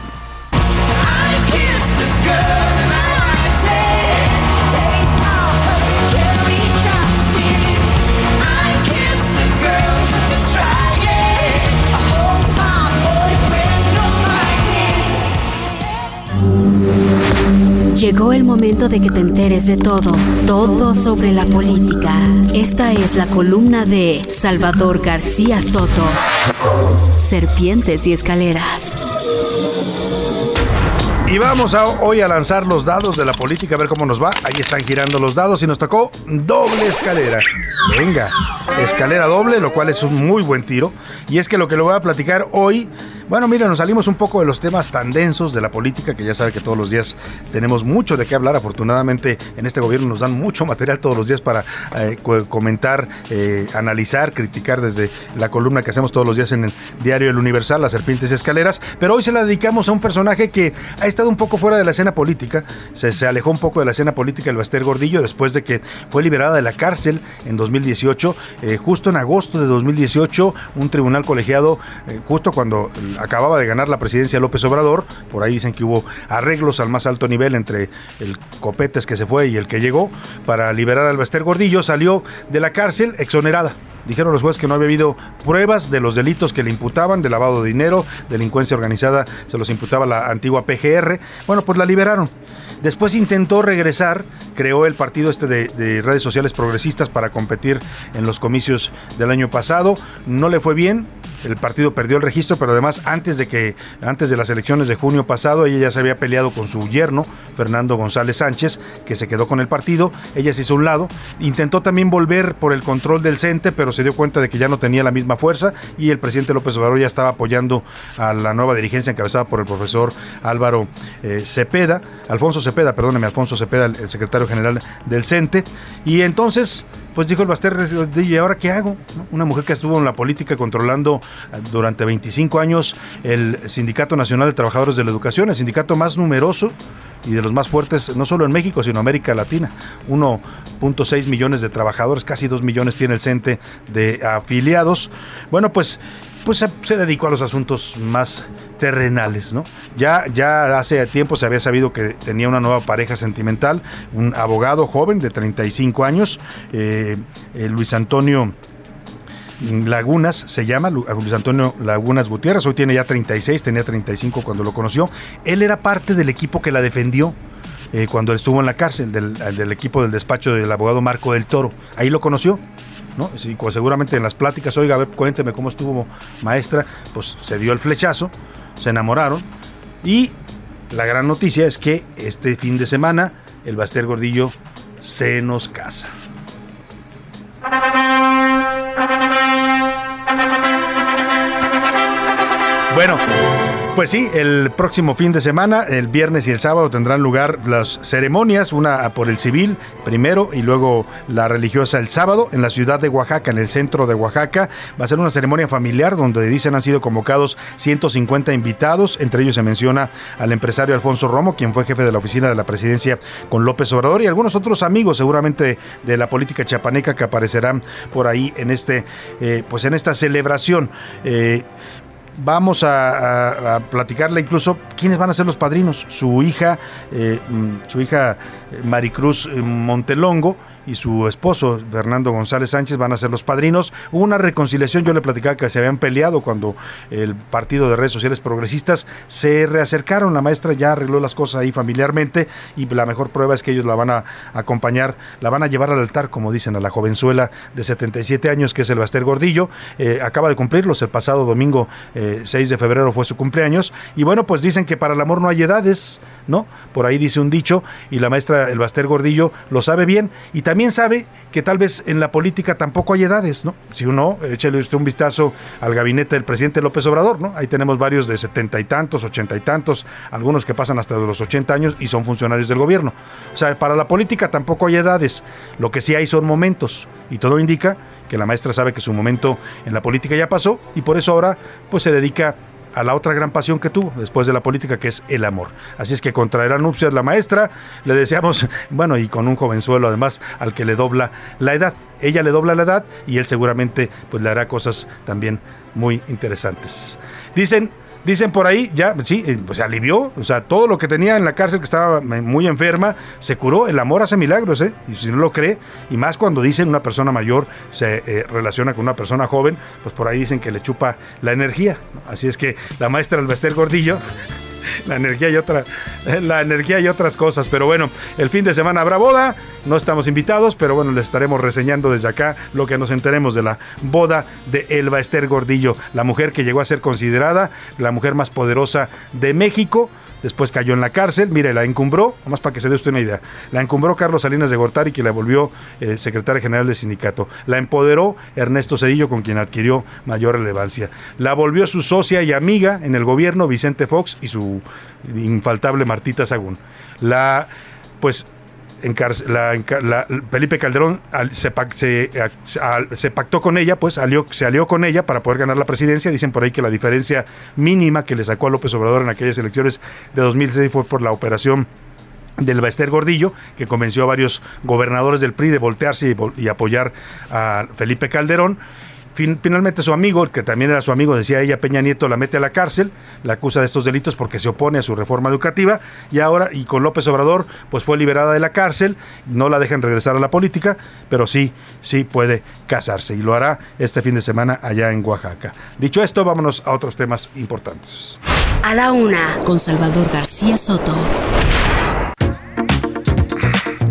Llegó el momento de que te enteres de todo, todo sobre la política. Esta es la columna de Salvador García Soto. Serpientes y escaleras.
Y vamos hoy a lanzar los dados de la política, a ver cómo nos va. Ahí están girando los dados y nos tocó doble escalera. Venga, escalera doble, lo cual es un muy buen tiro. Y es que lo que le voy a platicar hoy, bueno, mira, nos salimos un poco de los temas tan densos de la política, que ya sabe que todos los días tenemos mucho de qué hablar. Afortunadamente, en este gobierno nos dan mucho material todos los días para eh, co- comentar, eh, analizar, criticar desde la columna que hacemos todos los días en el diario El Universal, Las Serpientes y Escaleras. Pero hoy se la dedicamos a un personaje que ha estado un poco fuera de la escena política, se, se alejó un poco de la escena política el Baster Gordillo después de que fue liberada de la cárcel en 2018. Eh, justo en agosto de 2018, un tribunal colegiado, eh, justo cuando acababa de ganar la presidencia López Obrador, por ahí dicen que hubo arreglos al más alto nivel entre el Copetes que se fue y el que llegó para liberar al Baster Gordillo, salió de la cárcel exonerada. Dijeron los jueces que no había habido pruebas de los delitos que le imputaban, de lavado de dinero, delincuencia organizada, se los imputaba la antigua PGR. Bueno, pues la liberaron. Después intentó regresar, creó el partido este de redes sociales progresistas para competir en los comicios del año pasado. No le fue bien, el partido perdió el registro, pero además antes de que antes de las elecciones de junio pasado ella ya se había peleado con su yerno Fernando González Sánchez, que se quedó con el partido, ella se hizo un lado, intentó también volver por el control del CENTE, pero se dio cuenta de que ya no tenía la misma fuerza y el presidente López Obrador ya estaba apoyando a la nueva dirigencia encabezada por el profesor Álvaro eh, Cepeda, Alfonso Cepeda, perdóneme, Alfonso Cepeda, el secretario general del CENTE, y entonces pues dijo el Baster, ¿y ahora qué hago? Una mujer que estuvo en la política controlando eh, durante 25 años el Sindicato Nacional de Trabajadores de la Educación, el sindicato más numeroso y de los más fuertes, no solo en México, sino en América Latina. 1.6 millones de trabajadores, casi 2 millones tiene el CENTE de afiliados. Bueno, pues pues se, dedicó a los asuntos más terrenales, ¿no? Ya, ya hace tiempo se había sabido que tenía una nueva pareja sentimental, un abogado joven de 35 años, eh, eh, Luis Antonio Lagunas se llama, Luis Antonio Lagunas Gutiérrez, hoy tiene ya 36, tenía 35 cuando lo conoció. Él era parte del equipo que la defendió. Eh, cuando estuvo en la cárcel, del equipo del despacho del abogado Marco del Toro. Ahí lo conoció. ¿No? Seguramente en las pláticas, oiga, a ver, cuénteme cómo estuvo maestra, pues se dio el flechazo, se enamoraron y la gran noticia es que este fin de semana el Baster Gordillo se nos casa. Bueno, pues sí, el próximo fin de semana, el viernes y el sábado tendrán lugar las ceremonias, una por el civil primero y luego la religiosa el sábado en la ciudad de Oaxaca, en el centro de Oaxaca. Va a ser una ceremonia familiar donde dicen han sido convocados 150 invitados, entre ellos se menciona al empresario Alfonso Romo, quien fue jefe de la oficina de la presidencia con López Obrador y algunos otros amigos seguramente de la política chapaneca que aparecerán por ahí en este, eh, pues en esta celebración. Eh, vamos a, platicarle incluso quiénes van a ser los padrinos. Su hija, eh, su hija Maricruz Montelongo y su esposo Fernando González Sánchez van a ser los padrinos. Hubo una reconciliación, yo le platicaba que se habían peleado cuando el partido de redes sociales progresistas se reacercaron. La maestra ya arregló las cosas ahí familiarmente y la mejor prueba es que ellos la van a acompañar, la van a llevar al altar, como dicen, a la jovenzuela de 77 años que es el Baster Gordillo. Eh, acaba de cumplirlos, el pasado domingo eh, 6 de febrero fue su cumpleaños. Y bueno, pues dicen que para el amor no hay edades, ¿no? Por ahí dice un dicho y la maestra, el Baster Gordillo, lo sabe bien y también sabe que tal vez en la política tampoco hay edades, ¿no? Si uno, échale usted un vistazo al gabinete del presidente López Obrador, ¿no? Ahí tenemos varios de setenta y tantos, ochenta y tantos, algunos que pasan hasta los ochenta años y son funcionarios del gobierno. O sea, para la política tampoco hay edades, lo que sí hay son momentos y todo indica que la maestra sabe que su momento en la política ya pasó y por eso ahora pues se dedica a la otra gran pasión que tuvo después de la política, que es el amor. Así es que contraerá nupcias la maestra, le deseamos, [LAUGHS] bueno, y con un jovenzuelo además al que le dobla la edad. Ella le dobla la edad y él seguramente pues le hará cosas también muy interesantes. Dicen, Dicen por ahí, ya, sí, pues se alivió, o sea, todo lo que tenía en la cárcel que estaba muy enferma, se curó, el amor hace milagros, ¿eh? Y si no lo cree, y más cuando dicen una persona mayor se eh, relaciona con una persona joven, pues por ahí dicen que le chupa la energía. Así es que la maestra Albester Gordillo la energía y otra, la energía y otras cosas. Pero bueno, el fin de semana habrá boda. No estamos invitados, pero bueno, les estaremos reseñando desde acá lo que nos enteremos de la boda de Elba Esther Gordillo, la mujer que llegó a ser considerada la mujer más poderosa de México después cayó en la cárcel, mire, la encumbró, nomás para que se dé usted una idea, la encumbró Carlos Salinas de Gortari, que la volvió eh, secretaria general del sindicato, la empoderó Ernesto Cedillo, con quien adquirió mayor relevancia, la volvió su socia y amiga en el gobierno, Vicente Fox, y su infaltable Martita Sagún. La, pues, la, Felipe Calderón se, pactó con ella, pues salió, se alió con ella para poder ganar la presidencia. Dicen por ahí que la diferencia mínima que le sacó a López Obrador en aquellas elecciones de 2006 fue por la operación del Baester Gordillo, que convenció a varios gobernadores del PRI de voltearse y apoyar a Felipe Calderón finalmente su amigo, que también era su amigo, decía ella, Peña Nieto la mete a la cárcel, la acusa de estos delitos porque se opone a su reforma educativa y ahora, y con López Obrador, pues fue liberada de la cárcel, no la dejan regresar a la política, pero sí, sí puede casarse y lo hará este fin de semana allá en Oaxaca. Dicho esto, vámonos a otros temas importantes.
A la una, con Salvador García Soto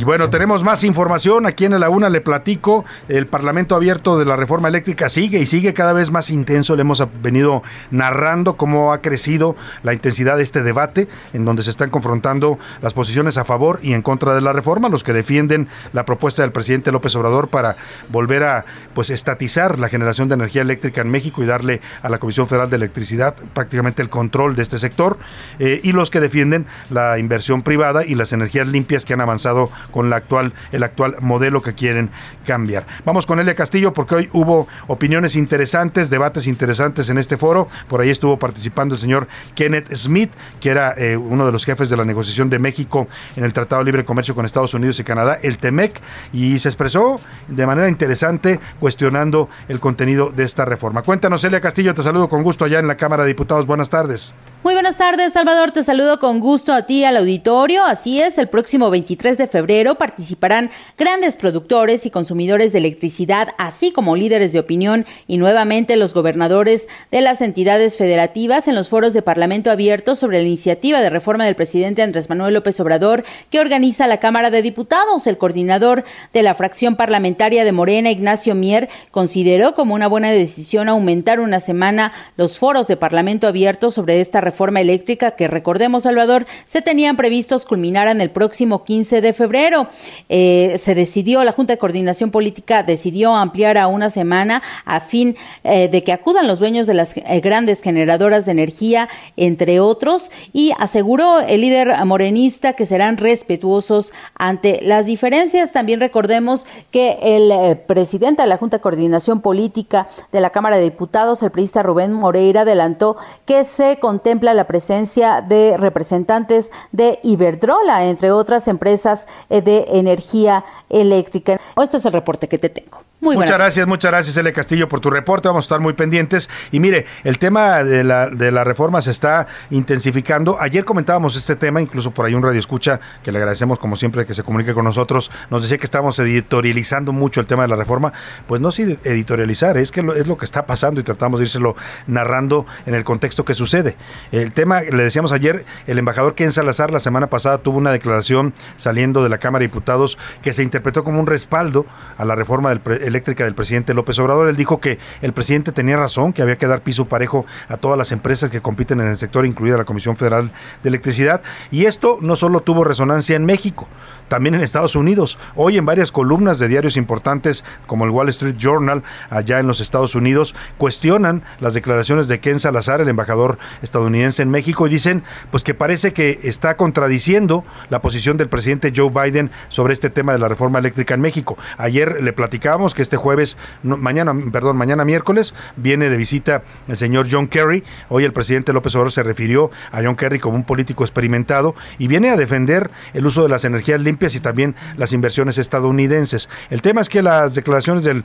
bueno, tenemos más información. Aquí en la UNA le platico. El Parlamento abierto de la reforma eléctrica sigue y sigue cada vez más intenso. Le hemos venido narrando cómo ha crecido la intensidad de este debate, en donde se están confrontando las posiciones a favor y en contra de la reforma, los que defienden la propuesta del presidente López Obrador para volver a pues estatizar la generación de energía eléctrica en México y darle a la Comisión Federal de Electricidad prácticamente el control de este sector, eh, y los que defienden la inversión privada y las energías limpias que han avanzado con la actual, el actual modelo que quieren cambiar. Vamos con Elia Castillo porque hoy hubo opiniones interesantes, debates interesantes en este foro. Por ahí estuvo participando el señor Kenneth Smith, que era eh, uno de los jefes de la negociación de México en el Tratado de Libre Comercio con Estados Unidos y Canadá, el TEMEC, y se expresó de manera interesante cuestionando el contenido de esta reforma. Cuéntanos, Elia Castillo, te saludo con gusto allá en la Cámara de Diputados. Buenas tardes.
Muy buenas tardes, Salvador. Te saludo con gusto a ti, al auditorio. Así es, el próximo 23 de febrero participarán grandes productores y consumidores de electricidad, así como líderes de opinión y nuevamente los gobernadores de las entidades federativas en los foros de Parlamento abierto sobre la iniciativa de reforma del presidente Andrés Manuel López Obrador que organiza la Cámara de Diputados. El coordinador de la fracción parlamentaria de Morena, Ignacio Mier, consideró como una buena decisión aumentar una semana los foros de Parlamento abierto sobre esta reforma reforma eléctrica que recordemos, Salvador, se tenían previstos culminaran el próximo 15 de febrero. Eh, se decidió, la Junta de Coordinación Política decidió ampliar a una semana a fin eh, de que acudan los dueños de las eh, grandes generadoras de energía, entre otros, y aseguró el líder morenista que serán respetuosos ante las diferencias. También recordemos que el presidente de la Junta de Coordinación Política de la Cámara de Diputados, el periodista Rubén Moreira, adelantó que se contempla la presencia de representantes de Iberdrola, entre otras empresas eh, de energía eléctrica. Este es el reporte que te tengo
muchas gracias, muchas gracias, Ele Castillo, por tu reporte. Vamos a estar muy pendientes. Y mire, el tema de la, de la reforma se está intensificando. Ayer comentábamos este tema, incluso por ahí un radio escucha, que le agradecemos como siempre que se comunique con nosotros, nos decía que estamos editorializando mucho el tema de la reforma. Pues no sí editorializar, es que es lo que está pasando y tratamos de írselo narrando en el contexto que sucede. El tema, le decíamos ayer, el embajador Ken Salazar la semana pasada tuvo una declaración saliendo de la Cámara de Diputados que se interpretó como un respaldo a la reforma eléctrica del presidente López Obrador. Él dijo que el presidente tenía razón, que había que dar piso parejo a todas las empresas que compiten en el sector, incluida la Comisión Federal de Electricidad. Y esto no solo tuvo resonancia en México, también en Estados Unidos. Hoy en varias columnas de diarios importantes como el Wall Street Journal, allá en los Estados Unidos, cuestionan las declaraciones de Ken Salazar, el embajador estadounidense en México, y dicen pues que parece que está contradiciendo la posición del presidente Joe Biden sobre este tema de la reforma eléctrica en México. Ayer le platicábamos que este jueves, mañana, perdón, mañana miércoles, viene de visita el señor John Kerry. Hoy el presidente López Obrador se refirió a John Kerry como un político experimentado y viene a defender el uso de las energías limpias y también las inversiones estadounidenses. El tema es que las declaraciones del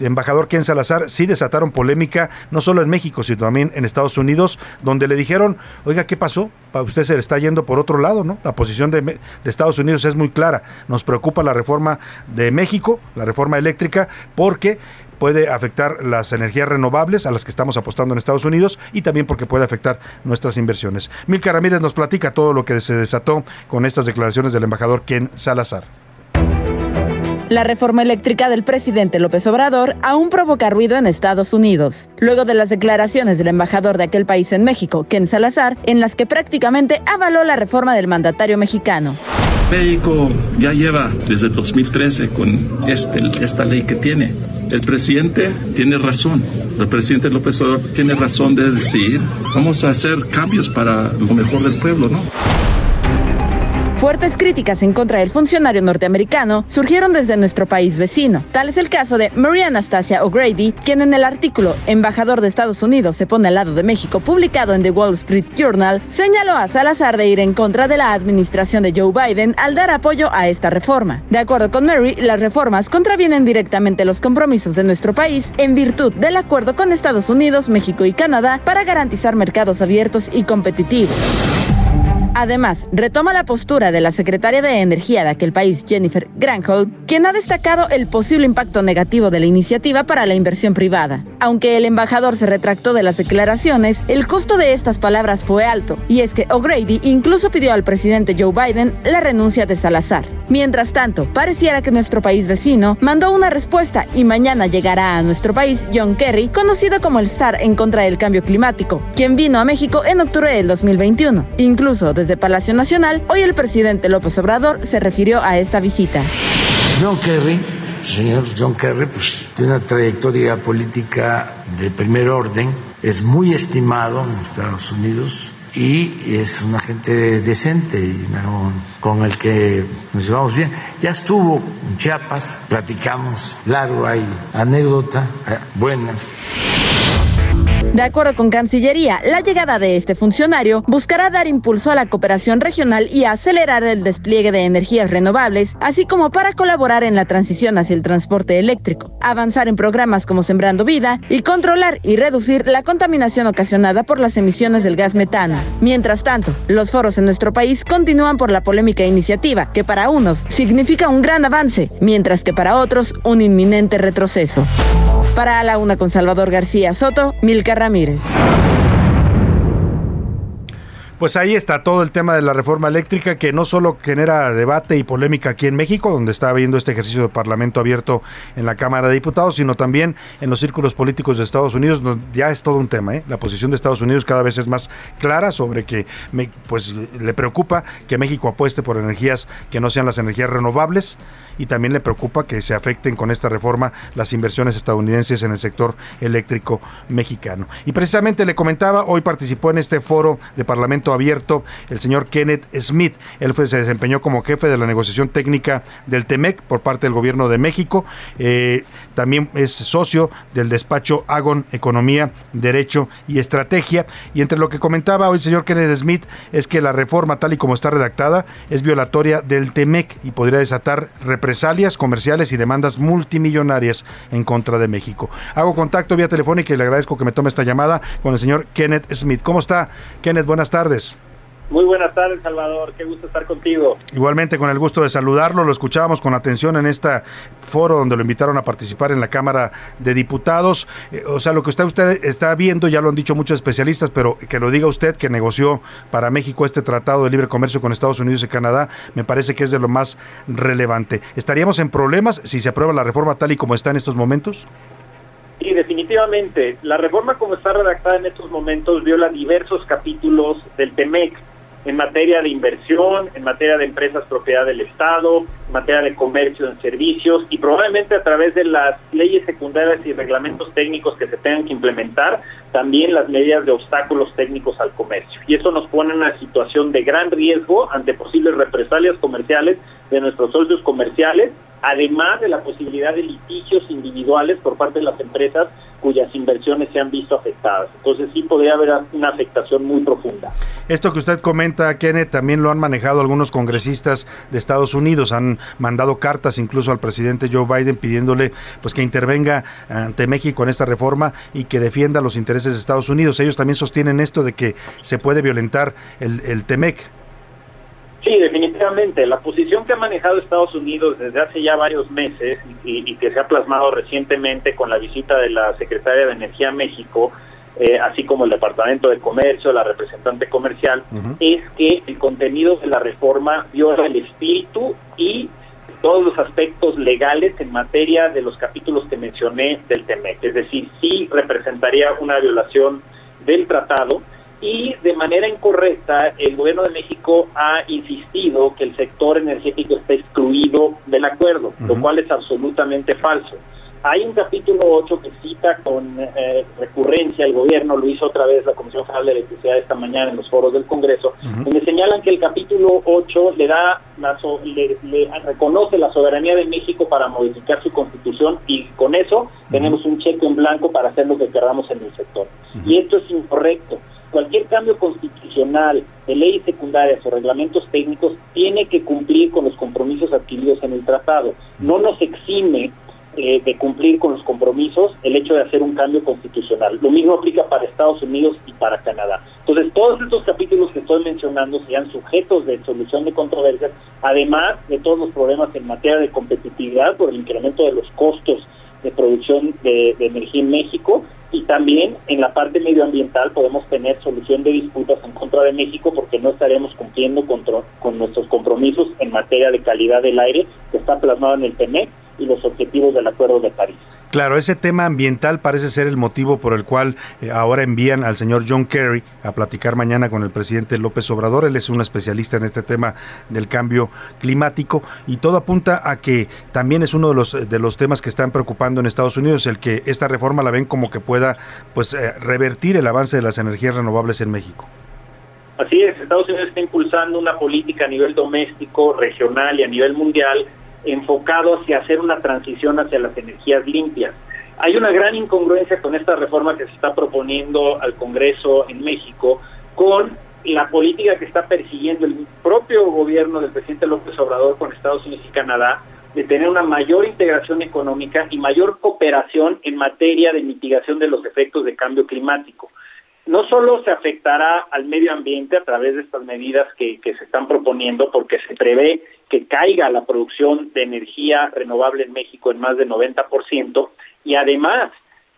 embajador Ken Salazar sí desataron polémica, no solo en México, sino también en Estados Unidos, donde le dijeron, oiga, ¿qué pasó? Usted se le está yendo por otro lado, ¿no? La posición de, de Estados Unidos es muy clara. Nos preocupa la reforma de, México, la reforma eléctrica, porque puede afectar las energías renovables a las que estamos apostando en Estados Unidos y también porque puede afectar nuestras inversiones. Milka Ramírez nos platica todo lo que se desató con estas declaraciones del embajador Ken Salazar.
La reforma eléctrica del presidente López Obrador aún provoca ruido en Estados Unidos, luego de las declaraciones del embajador de aquel país en México, Ken Salazar, en las que prácticamente avaló la reforma del mandatario mexicano.
México ya lleva desde 2013 con este, esta ley que tiene. El presidente tiene razón, el presidente López Obrador tiene razón de decir, vamos a hacer cambios para lo mejor del pueblo, ¿no?
Fuertes críticas en contra del funcionario norteamericano surgieron desde nuestro país vecino. Tal es el caso de Maria Anastasia O'Grady, quien en el artículo Embajador de Estados Unidos se pone al lado de México, publicado en The Wall Street Journal, señaló a Salazar de ir en contra de la administración de Joe Biden al dar apoyo a esta reforma. De acuerdo con Mary, las reformas contravienen directamente los compromisos de nuestro país en virtud del acuerdo con Estados Unidos, México y Canadá para garantizar mercados abiertos y competitivos. Además, retoma la postura de la secretaria de Energía de aquel país, Jennifer Granholm, quien ha destacado el posible impacto negativo de la iniciativa para la inversión privada. Aunque el embajador se retractó de las declaraciones, el costo de estas palabras fue alto, y es que O'Grady incluso pidió al presidente Joe Biden la renuncia de Salazar. Mientras tanto, pareciera que nuestro país vecino mandó una respuesta y mañana llegará a nuestro país John Kerry, conocido como el STAR en contra del cambio climático, quien vino a México en octubre del 2021. Incluso desde Palacio Nacional, hoy el presidente López Obrador se refirió a esta visita.
John Kerry, señor John Kerry, pues tiene una trayectoria política de primer orden, es muy estimado en Estados Unidos y es una gente decente y con el que nos llevamos bien. Ya estuvo en Chiapas, platicamos largo, hay anécdotas eh, buenas.
De acuerdo con Cancillería, la llegada de este funcionario buscará dar impulso a la cooperación regional y acelerar el despliegue de energías renovables, así como para colaborar en la transición hacia el transporte eléctrico, avanzar en programas como Sembrando Vida y controlar y reducir la contaminación ocasionada por las emisiones del gas metano. Mientras tanto, los foros en nuestro país continúan por la polémica iniciativa, que para unos significa un gran avance, mientras que para otros un inminente retroceso. Para la una con Salvador García Soto, Milka Ramírez.
Pues ahí está todo el tema de la reforma eléctrica que no solo genera debate y polémica aquí en México, donde está habiendo este ejercicio de parlamento abierto en la Cámara de Diputados, sino también en los círculos políticos de Estados Unidos, ya es todo un tema. ¿eh? La posición de Estados Unidos cada vez es más clara sobre que pues, le preocupa que México apueste por energías que no sean las energías renovables y también le preocupa que se afecten con esta reforma las inversiones estadounidenses en el sector eléctrico mexicano. Y precisamente le comentaba, hoy participó en este foro de Parlamento abierto el señor Kenneth Smith. Él fue, se desempeñó como jefe de la negociación técnica del TEMEC por parte del gobierno de México. Eh, también es socio del despacho Agon Economía, Derecho y Estrategia. Y entre lo que comentaba hoy el señor Kenneth Smith es que la reforma tal y como está redactada es violatoria del TEMEC y podría desatar represalias comerciales y demandas multimillonarias en contra de México. Hago contacto vía telefónica y le agradezco que me tome esta llamada con el señor Kenneth Smith. ¿Cómo está? Kenneth, buenas tardes.
Muy buenas tardes, Salvador. Qué gusto estar contigo.
Igualmente, con el gusto de saludarlo. Lo escuchábamos con atención en este foro donde lo invitaron a participar en la Cámara de Diputados. Eh, o sea, lo que usted, usted está viendo, ya lo han dicho muchos especialistas, pero que lo diga usted que negoció para México este tratado de libre comercio con Estados Unidos y Canadá, me parece que es de lo más relevante. ¿Estaríamos en problemas si se aprueba la reforma tal y como está en estos momentos?
Sí, definitivamente. La reforma como está redactada en estos momentos viola diversos capítulos del TEMEC en materia de inversión, en materia de empresas propiedad del Estado, en materia de comercio en servicios y probablemente a través de las leyes secundarias y reglamentos técnicos que se tengan que implementar, también las medidas de obstáculos técnicos al comercio. Y eso nos pone en una situación de gran riesgo ante posibles represalias comerciales de nuestros socios comerciales, además de la posibilidad de litigios individuales por parte de las empresas cuyas inversiones se han visto afectadas. Entonces sí podría haber una afectación muy profunda.
Esto que usted comenta, Kenneth, también lo han manejado algunos congresistas de Estados Unidos, han mandado cartas incluso al presidente Joe Biden pidiéndole pues que intervenga ante México en esta reforma y que defienda los intereses de Estados Unidos. Ellos también sostienen esto de que se puede violentar el, el TEMEC.
Sí, definitivamente. La posición que ha manejado Estados Unidos desde hace ya varios meses y, y que se ha plasmado recientemente con la visita de la secretaria de Energía a México, eh, así como el Departamento de Comercio, la representante comercial, es que el contenido de la reforma viola el espíritu y todos los aspectos legales en materia de los capítulos que mencioné del TEMEC. Es decir, sí representaría una violación del tratado y de manera incorrecta el gobierno de México ha insistido que el sector energético está excluido del acuerdo, lo cual es absolutamente falso. Hay un capítulo 8 que cita con eh, recurrencia, el gobierno lo hizo otra vez la Comisión Federal de Electricidad esta mañana en los foros del Congreso, donde señalan que el capítulo 8 le da la so- le, le reconoce la soberanía de México para modificar su constitución y con eso tenemos un cheque en blanco para hacer lo que queramos en el sector. Y esto es incorrecto. Cualquier cambio constitucional de leyes secundarias o reglamentos técnicos tiene que cumplir con los compromisos adquiridos en el tratado. No nos exime eh, de cumplir con los compromisos el hecho de hacer un cambio constitucional. Lo mismo aplica para Estados Unidos y para Canadá. Entonces, todos estos capítulos que estoy mencionando sean sujetos de solución de controversias, además de todos los problemas en materia de competitividad por el incremento de los costos de producción de, de energía en México y también en la parte medioambiental podemos tener solución de disputas en contra de México porque no estaremos cumpliendo contro- con nuestros compromisos en materia de calidad del aire que está plasmado en el TEMEC y los objetivos del Acuerdo de París.
Claro, ese tema ambiental parece ser el motivo por el cual eh, ahora envían al señor John Kerry a platicar mañana con el presidente López Obrador. Él es un especialista en este tema del cambio climático y todo apunta a que también es uno de los de los temas que están preocupando en Estados Unidos, el que esta reforma la ven como que pueda pues eh, revertir el avance de las energías renovables en México.
Así es, Estados Unidos está impulsando una política a nivel doméstico, regional y a nivel mundial enfocado hacia hacer una transición hacia las energías limpias. Hay una gran incongruencia con esta reforma que se está proponiendo al Congreso en México con la política que está persiguiendo el propio gobierno del presidente López Obrador con Estados Unidos y Canadá de tener una mayor integración económica y mayor cooperación en materia de mitigación de los efectos de cambio climático no solo se afectará al medio ambiente a través de estas medidas que, que, se están proponiendo, porque se prevé que caiga la producción de energía renovable en México en más del 90%, y además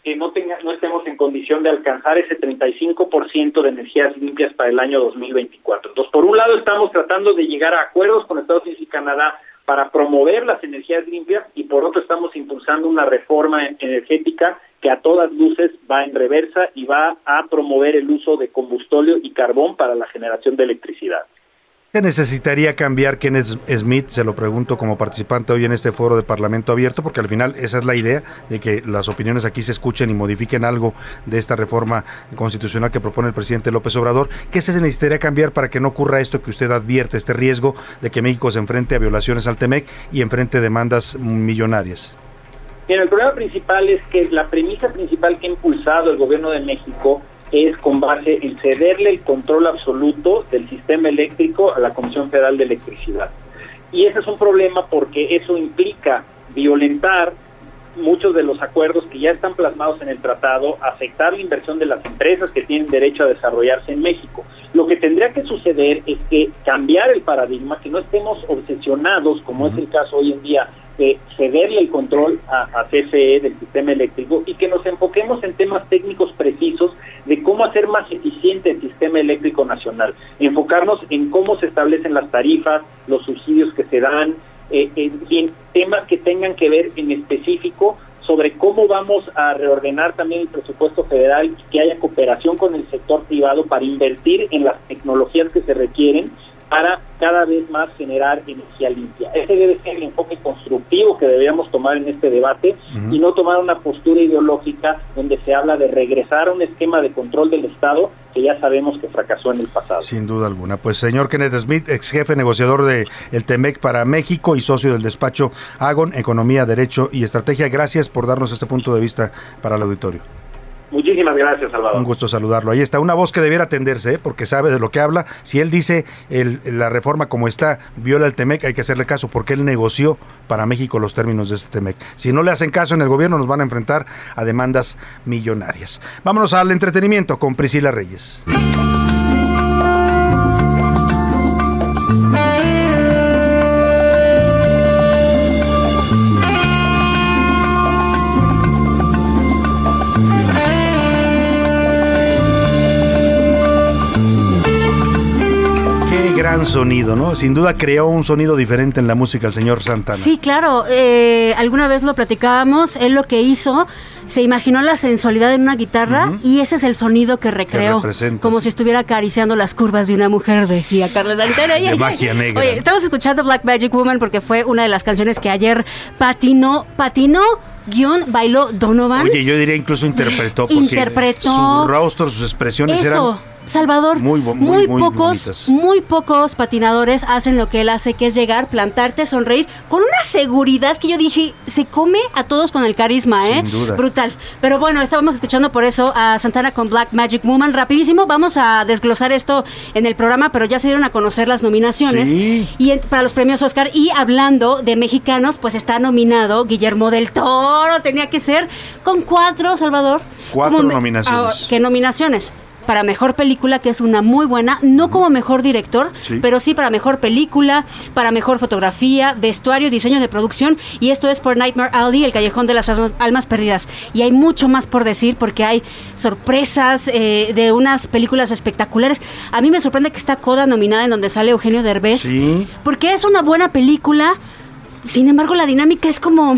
que no, tenga, no estemos en condición de alcanzar ese 35% de energías limpias para el año 2024. Entonces, por un lado, estamos tratando de llegar a acuerdos con Estados Unidos y Canadá para promover las energías limpias y por otro estamos impulsando una reforma energética que a todas luces va en reversa y va a promover el uso de combustóleo y carbón para la generación de electricidad.
¿Se necesitaría cambiar Kenneth Smith? Se lo pregunto como participante hoy en este foro de Parlamento Abierto, porque al final esa es la idea, de que las opiniones aquí se escuchen y modifiquen algo de esta reforma constitucional que propone el presidente López Obrador. ¿Qué se necesitaría cambiar para que no ocurra esto que usted advierte, este riesgo de que México se enfrente a violaciones al TEMEC y enfrente demandas millonarias?
Bien, el problema principal es que la premisa principal que ha impulsado el gobierno de México es con base en cederle el control absoluto del sistema eléctrico a la Comisión Federal de Electricidad. Y ese es un problema porque eso implica violentar muchos de los acuerdos que ya están plasmados en el tratado, afectar la inversión de las empresas que tienen derecho a desarrollarse en México. Lo que tendría que suceder es que cambiar el paradigma, que no estemos obsesionados, como es el caso hoy en día, de cederle el control a, a, CFE del sistema eléctrico y que nos enfoquemos en temas técnicos precisos de cómo hacer más eficiente el sistema eléctrico nacional, enfocarnos en cómo se establecen las tarifas, los subsidios que se dan, eh, en, en temas que tengan que ver en específico sobre cómo vamos a reordenar también el presupuesto federal y que haya cooperación con el sector privado para invertir en las tecnologías que se requieren para cada vez más generar energía limpia. Ese debe ser el enfoque constructivo que deberíamos tomar en este debate uh -huh. y no tomar una postura ideológica donde se habla de regresar a un esquema de control del Estado que ya sabemos que fracasó en el pasado.
Sin duda alguna. Pues señor Kenneth Smith, ex jefe negociador de el TEMEC para México y socio del despacho Agon, Economía, Derecho y Estrategia, gracias por darnos este punto de vista para el auditorio.
Muchísimas gracias, Salvador.
Un gusto saludarlo. Ahí está, una voz que debiera atenderse, ¿eh? porque sabe de lo que habla. Si él dice la reforma como está viola el TEMEC, hay que hacerle caso, porque él negoció para México los términos de este TEMEC. Si no le hacen caso en el gobierno, nos van a enfrentar a demandas millonarias. Vámonos al entretenimiento con Priscila Reyes. Gran sonido, ¿no? Sin duda creó un sonido diferente en la música el señor Santana.
Sí, claro. eh, alguna vez lo platicábamos. Él lo que hizo, se imaginó la sensualidad en una guitarra y ese es el sonido que recreó.
representa,
como si estuviera acariciando las curvas de una mujer, decía Carlos Santana.
de magia negra.
Oye, estamos escuchando Black Magic Woman porque fue una de las canciones que ayer patinó, patinó, guion, bailó Donovan.
Oye, yo diría incluso interpretó porque
Interpretó.
su rostro, sus expresiones
Eso,
eran
Salvador,
muy
muy,
bo- muy, muy
pocos,
bonitas.
muy pocos patinadores hacen lo que él hace, que es llegar, plantarte, sonreír, con una seguridad que yo dije, se come a todos con el carisma,
Sin
¿eh?
duda.
Brutal. Pero bueno, estábamos escuchando por eso a Santana con Black Magic Woman. Rapidísimo, vamos a desglosar esto en el programa, pero ya se dieron a conocer las nominaciones
Sí.
y en- para los premios Oscar. Y hablando de mexicanos, pues está nominado Guillermo del Toro, tenía que ser con cuatro, Salvador.
Cuatro
Como
nominaciones.
Ah, ¿Qué nominaciones? Para mejor película, que es una muy buena, no como mejor director,
Sí.
pero sí para mejor película, para mejor fotografía, vestuario, diseño de producción. Y esto es por Nightmare Alley, El Callejón de las Almas- Almas Perdidas. Y hay mucho más por decir porque hay sorpresas eh, de unas películas espectaculares. A mí me sorprende que está Coda nominada en donde sale Eugenio Derbez.
Sí.
Porque es una buena película. Sin embargo, la dinámica es como.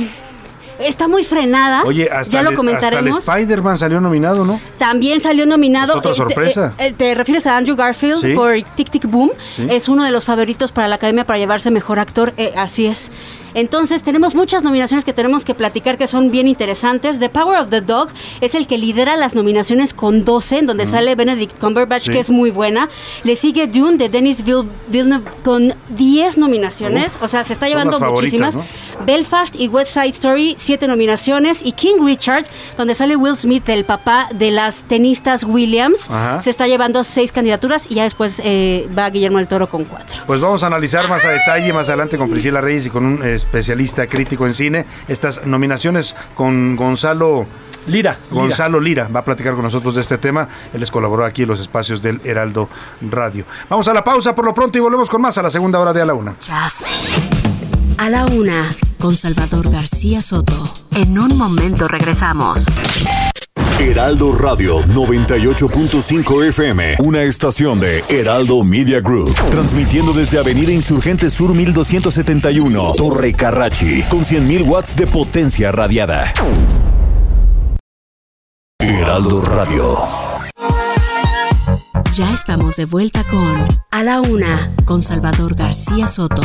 Está muy frenada.
Oye, hasta,
ya lo comentaremos.
hasta el Spider-Man salió nominado, ¿no?
También salió nominado.
Es otra
eh, te-
sorpresa.
eh, eh, ¿Te, refieres a Andrew Garfield
Sí.
por Tic Tic Boom?
Sí.
Es uno de los favoritos para la academia para llevarse mejor actor. eh, así es. Entonces, tenemos muchas nominaciones que tenemos que platicar que son bien interesantes. The Power of the Dog es el que lidera las nominaciones con 12, en donde sale Benedict Cumberbatch,
Sí.
que es muy buena. Le sigue Dune de Denis Vill- Villeneuve con 10 nominaciones.
Uf,
o sea, se está llevando muchísimas. Belfast y West Side Story, siete nominaciones. Y King Richard, donde sale Will Smith, el papá de las tenistas Williams,
Ajá.
se está llevando seis candidaturas y ya después eh, va Guillermo del Toro con cuatro.
Pues vamos a analizar más a detalle más adelante con Priscila Reyes y con un especialista crítico en cine estas nominaciones con Gonzalo
Lira.
Gonzalo Lira va a platicar con nosotros de este tema. Él les colaboró aquí en los espacios del Heraldo Radio. Vamos a la pausa por lo pronto y volvemos con más a la segunda hora de A la Una.
Jazz. A la una, con Salvador García Soto. En un momento regresamos.
Heraldo Radio 98.5 FM, una estación de Heraldo Media Group, transmitiendo desde Avenida Insurgente Sur 1271, Torre Carrachi, con 100.000 watts de potencia radiada. Heraldo Radio.
Ya estamos de vuelta con A la una, con Salvador García Soto.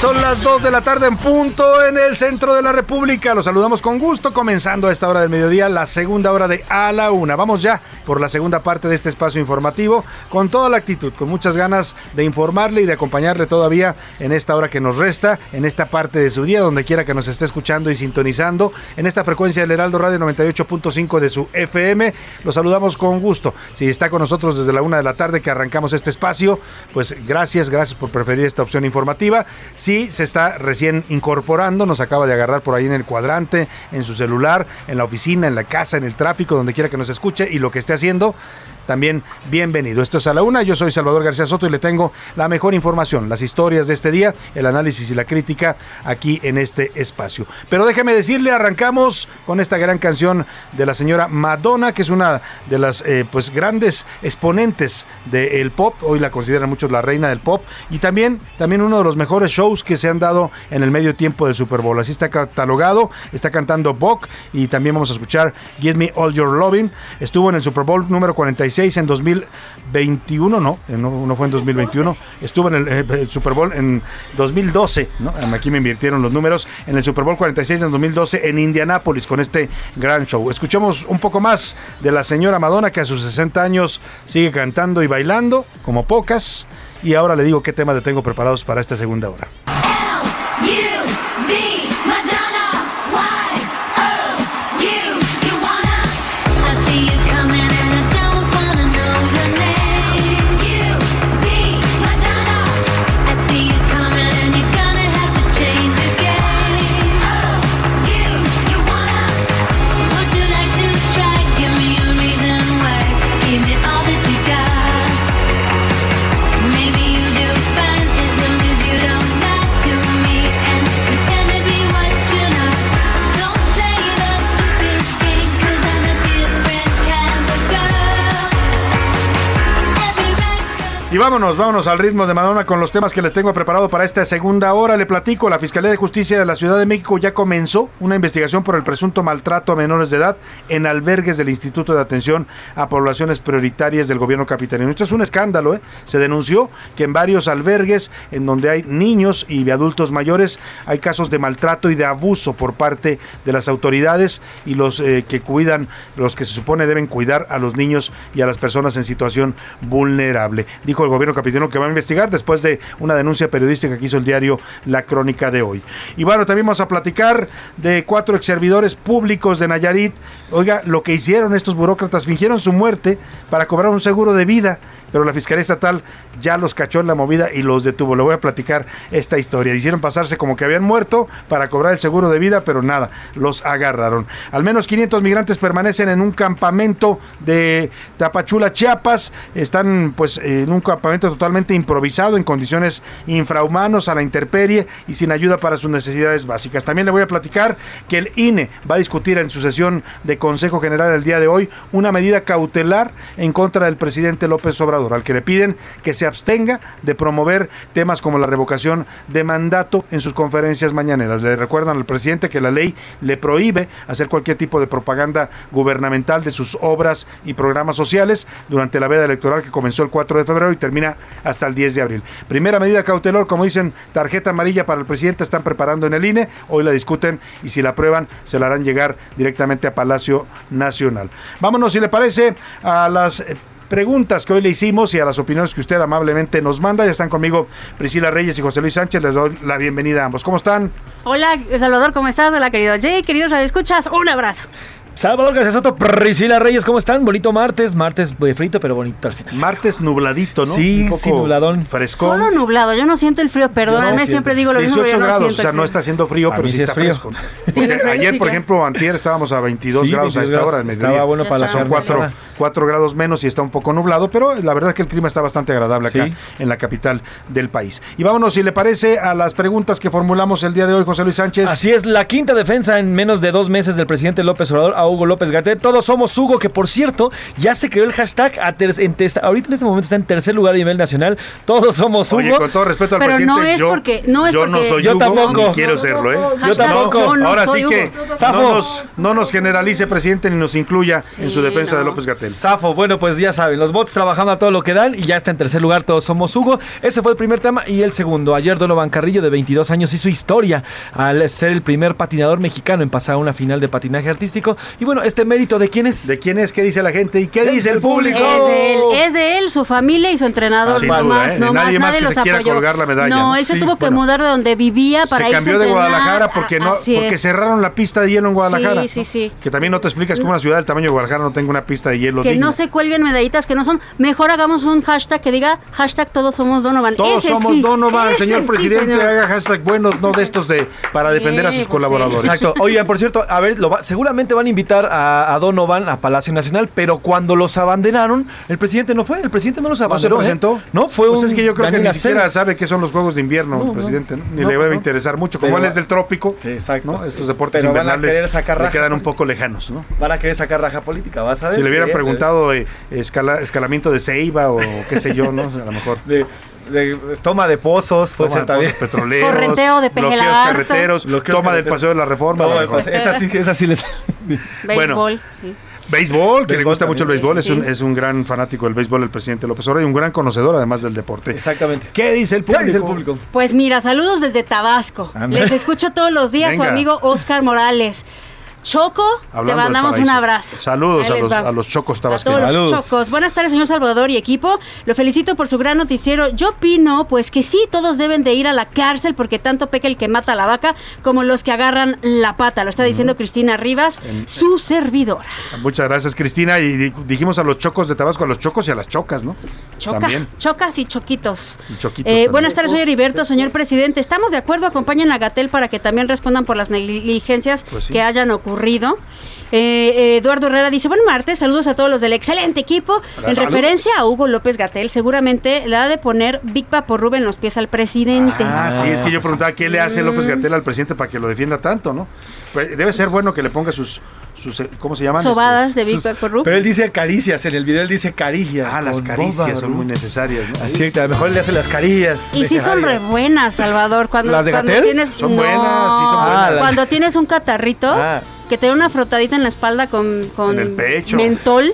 Son las 2 de la tarde en punto en el centro de la República. Los saludamos con gusto, comenzando a esta hora del mediodía, la segunda hora de A la Una. Vamos ya por la segunda parte de este espacio informativo, con toda la actitud, con muchas ganas de informarle y de acompañarle todavía en esta hora que nos resta, en esta parte de su día, donde quiera que nos esté escuchando y sintonizando, en esta frecuencia del Heraldo Radio 98.5 de su FM. Los saludamos con gusto. Si está con nosotros desde la una de la tarde que arrancamos este espacio, pues gracias, gracias por preferir esta opción informativa. Se está recién incorporando, nos acaba de agarrar por ahí en el cuadrante, en su celular, en la oficina, en la casa, en el tráfico, donde quiera que nos escuche y lo que esté haciendo. También bienvenido. Esto es a la una. Yo soy Salvador García Soto y le tengo la mejor información, las historias de este día, el análisis y la crítica aquí en este espacio. Pero déjeme decirle, arrancamos con esta gran canción de la señora Madonna, que es una de las eh, pues grandes exponentes del pop. Hoy la consideran muchos la reina del pop y también, también uno de los mejores shows que se han dado en el medio tiempo del Super Bowl. Así está catalogado, está cantando Bok y también vamos a escuchar Give Me All Your Loving. Estuvo en el Super Bowl número 46 46 en 2021, no, eh, no, no fue en 2021, estuvo en el, eh, el Super Bowl en 2012, ¿no? Aquí me invirtieron los números, en el Super Bowl 46 en 2012 en Indianápolis con este gran show. Escuchemos un poco más de la señora Madonna que a sus 60 años sigue cantando y bailando como pocas y ahora le digo qué temas le tengo preparados para esta segunda hora. Y vámonos, vámonos al ritmo de Madonna con los temas que les tengo preparado para esta segunda hora. Le platico, la Fiscalía de Justicia de la Ciudad de México ya comenzó una investigación por el presunto maltrato a menores de edad en albergues del Instituto de Atención a Poblaciones Prioritarias del gobierno capitalino. Esto es un escándalo, ¿eh? Se denunció que en varios albergues en donde hay niños y adultos mayores hay casos de maltrato y de abuso por parte de las autoridades y los eh, que cuidan, los que se supone deben cuidar a los niños y a las personas en situación vulnerable. Dijo el gobierno capitalino que va a investigar después de una denuncia periodística que hizo el diario La Crónica de hoy. Y bueno, también vamos a platicar de cuatro ex servidores públicos de Nayarit. Oiga, lo que hicieron estos burócratas, fingieron su muerte para cobrar un seguro de vida pero la Fiscalía Estatal ya los cachó en la movida y los detuvo. Le voy a platicar esta historia. Hicieron pasarse como que habían muerto para cobrar el seguro de vida, pero nada, los agarraron. Al menos 500 migrantes permanecen en un campamento de Tapachula, Chiapas. Están pues en un campamento totalmente improvisado, en condiciones infrahumanos, a la intemperie y sin ayuda para sus necesidades básicas. También le voy a platicar que el INE va a discutir en su sesión de Consejo General el día de hoy una medida cautelar en contra del presidente López Obrador al que le piden que se abstenga de promover temas como la revocación de mandato en sus conferencias mañaneras. Le recuerdan al presidente que la ley le prohíbe hacer cualquier tipo de propaganda gubernamental de sus obras y programas sociales durante la veda electoral que comenzó el 4 de febrero y termina hasta el 10 de abril. Primera medida cautelar, como dicen, tarjeta amarilla para el presidente, están preparando en el INE, hoy la discuten y si la aprueban se la harán llegar directamente a Palacio Nacional. Vámonos, si le parece, a las eh, preguntas que hoy le hicimos y a las opiniones que usted amablemente nos manda. Ya están conmigo Priscila Reyes y José Luis Sánchez. Les doy la bienvenida a ambos. ¿Cómo están?
Hola, Salvador, ¿cómo estás? Hola, querido Jay, queridos escuchas, un abrazo.
Salvador García Soto, Priscila Reyes, ¿cómo están? Bonito martes, martes de frito, pero bonito al final.
Martes nubladito, ¿no?
Sí,
Un poco
sí, nubladón.
Frescón.
Solo nublado, yo no siento el frío, perdóname, siempre digo lo mismo.
18
pero yo no
grados, o sea, no está haciendo frío, pero sí
sí es
está
frío.
fresco. Porque ayer, por ejemplo, antier estábamos a 22
Sí,
grados a
22
esta hora.
Estaba bueno para la
Son
carne
4,
asada.
grados menos y está un poco nublado, pero la verdad es que el clima está bastante agradable acá
Sí.
en la capital del país. Y vámonos, si le parece, a las preguntas que formulamos el día de hoy, José Luis Sánchez.
Así es, la quinta defensa en menos de dos meses del presidente López Obrador Hugo López Gatel. Todos somos Hugo, que por cierto, ya se creó el hashtag. a ter- en tes- ahorita en este momento está en tercer lugar a nivel nacional. Todos somos Hugo.
Oye, con todo respeto al
Pero
presidente,
no es
yo,
porque- no es
yo no soy
Yo
Hugo,
tampoco.
ni quiero serlo, ¿eh?
Yo tampoco.
no
Ahora sí que no nos, no nos generalice, presidente, ni nos incluya en su defensa de López Gatel.
Zafo, bueno, pues ya saben, los bots trabajando a todo lo que dan y ya está en tercer lugar, todos somos Hugo. Ese fue el primer tema y el segundo. Ayer Donovan Carrillo, de 22 años, hizo historia al ser el primer patinador mexicano en pasar a una final de patinaje artístico. Y bueno, este mérito de quién es.
¿De quién es? ¿Qué dice la gente? ¿Y qué dice el público?
Es de él, es de él, su familia y su entrenador.
Sin
no
duda,
más,
¿eh?
no
Nadie
más, nadie
que
los
se quiera
apoyó.
colgar la medalla,
No,
¿no?
él se
Sí,
tuvo que
bueno.
mudar de donde vivía para
se
irse
cambió de. Guadalajara porque no porque cerraron la pista de hielo en Guadalajara.
Sí, sí, sí.
Que también no te explicas cómo una ciudad del tamaño de Guadalajara no tenga una pista de hielo
Que
digna.
no se cuelguen medallitas que no son. Mejor hagamos un hashtag que diga hashtag todos somos Donovan.
Todos
Ese
somos
sí,
Donovan,
ese
señor
sí,
presidente,
señor.
haga hashtag buenos, no de estos de para defender a sus
pues
colaboradores.
Exacto. Oigan, por cierto, a ver, lo va- seguramente van a invitar a, a Donovan a Palacio Nacional, pero cuando los abanderaron, el presidente no fue, el presidente no los
¿No se
abanderó. ¿eh?
presentó?
No, fue
Pues
un
es que yo creo que ni siquiera sabe qué son los Juegos de Invierno,
No,
el presidente, ¿no? Ni le debe interesar mucho. Como
Pero
él es del trópico,
Exacto.
Estos deportes
Pero
invernales le quedan un poco lejanos, ¿no?
Van a querer sacar raja política, vas a ver.
Si le hubieran
Eh,
preguntado eh, escala- escalamiento de ceiba o qué sé yo, ¿no? A lo mejor. [LAUGHS]
De, de- toma de pozos, puede
Toma
ser
de
también.
pozos petroleros,
Correnteo de
bloqueos carreteros,
Bloqueos
toma del paseo de la reforma.
Toma de pase- esa sí, esa sí les. [LAUGHS]
Béisbol, sí.
Béisbol, que le gusta mucho el béisbol,
sí,
es, un, es un gran fanático del béisbol el presidente López Obrador y un gran conocedor además del deporte.
Exactamente.
¿Qué dice el
¿Qué
público?
dice el público?
Pues mira, saludos desde Tabasco. Les escucho todos los días,
Venga.
su amigo Oscar Morales. Choco,
Hablando
te mandamos un abrazo.
Saludos a los,
va.
a los chocos
A todos
tabasqueños.
los chocos. Buenas tardes, señor Salvador y equipo. Lo felicito por su gran noticiero. Yo opino, pues que sí, todos deben de ir a la cárcel porque tanto peca el que mata a la vaca como los que agarran la pata. Lo está diciendo Cristina Rivas,
En-
su servidora.
Muchas gracias, Cristina. Y di- dijimos a los chocos de Tabasco, a los chocos y a las chocas, ¿no?
Choca,
También.
chocas y choquitos.
Y choquitos
Eh, buenas tardes, soy Heriberto, señor presidente. Estamos de acuerdo, acompañen a Gatel para que también respondan por las negligencias
Pues sí.
que hayan ocurrido. Eh, eh, Eduardo Herrera dice, buen martes, saludos a todos los del excelente equipo. En
Salud.
referencia a Hugo López Gatel, seguramente le ha de poner Big Papo en los pies al presidente.
Ah, sí, es que yo preguntaba qué le hace López Gatel al presidente para que lo defienda tanto, ¿no? Debe ser bueno que le ponga sus, sus eh, ¿cómo se llaman?
Sobadas de Big
Sus-
Papo
Pero él dice caricias, en el video él dice caricias.
Ah, las caricias
boba,
son muy necesarias, ¿no?
Así que a lo mejor le hace las carillas.
Y sí son re buenas, Salvador. Cuando,
¿Las de
cuando
Gatell?
tienes
Son
no,
buenas, sí son buenas. Ah, las-
Cuando tienes un catarrito
Ah.
que te da una frotadita en la espalda con, con
En el pecho.
mentol.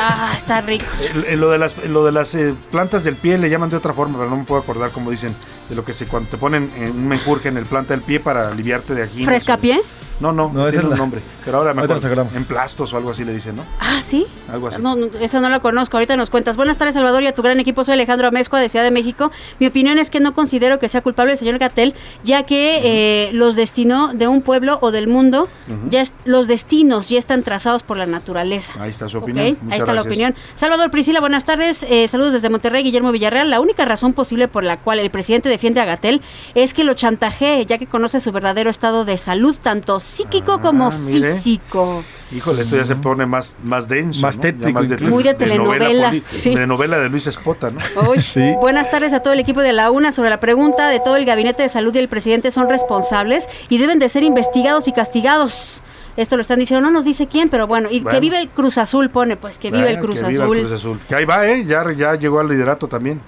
Ah, está rico.
Eh, lo de las, lo de las eh, plantas del pie le llaman de otra forma, pero no me puedo acordar cómo dicen. De lo que se cuando te ponen en un menjurje en el planta del pie para aliviarte de aquí.
¿Frescapié?
No, no,
No,
tiene
es la-
nombre. Pero ahora me acuerdo. En plastos o algo así le dicen, ¿no?
Ah, ¿sí?
Algo así.
No, no, esa no la conozco. Ahorita nos cuentas. Buenas tardes, Salvador, y a tu gran equipo. Soy Alejandro Amezcua de Ciudad de México. Mi opinión es que no considero que sea culpable el señor Gatel, ya que eh, los destinó de un pueblo o del mundo, ya es- los destinos ya están trazados por la naturaleza.
Ahí está su opinión.
Ahí
Muchas
está la opinión. Salvador Priscila, buenas tardes. Eh, saludos desde Monterrey, Guillermo Villarreal. La única razón posible por la cual el presidente defiende a Gatel es que lo chantajee, ya que conoce su verdadero estado de salud, tanto psíquico como
Ah, mire.
físico.
Híjole, esto ya se pone más, más denso.
Más tétrico
más
incluso.
Muy de
novela
telenovela, sí.
De novela de Luis Espota, ¿no?
Uy,
Sí.
Buenas tardes a todo el equipo de la UNA sobre la pregunta de todo el gabinete de salud y el presidente son responsables y deben de ser investigados y castigados. Esto lo están diciendo, no nos dice quién, pero bueno, y que
Bueno.
vive el Cruz Azul, pone, pues que vive el Cruz
que viva
Azul.
el Cruz Azul. Que ahí va, ¿eh? Ya, ya llegó al liderato también.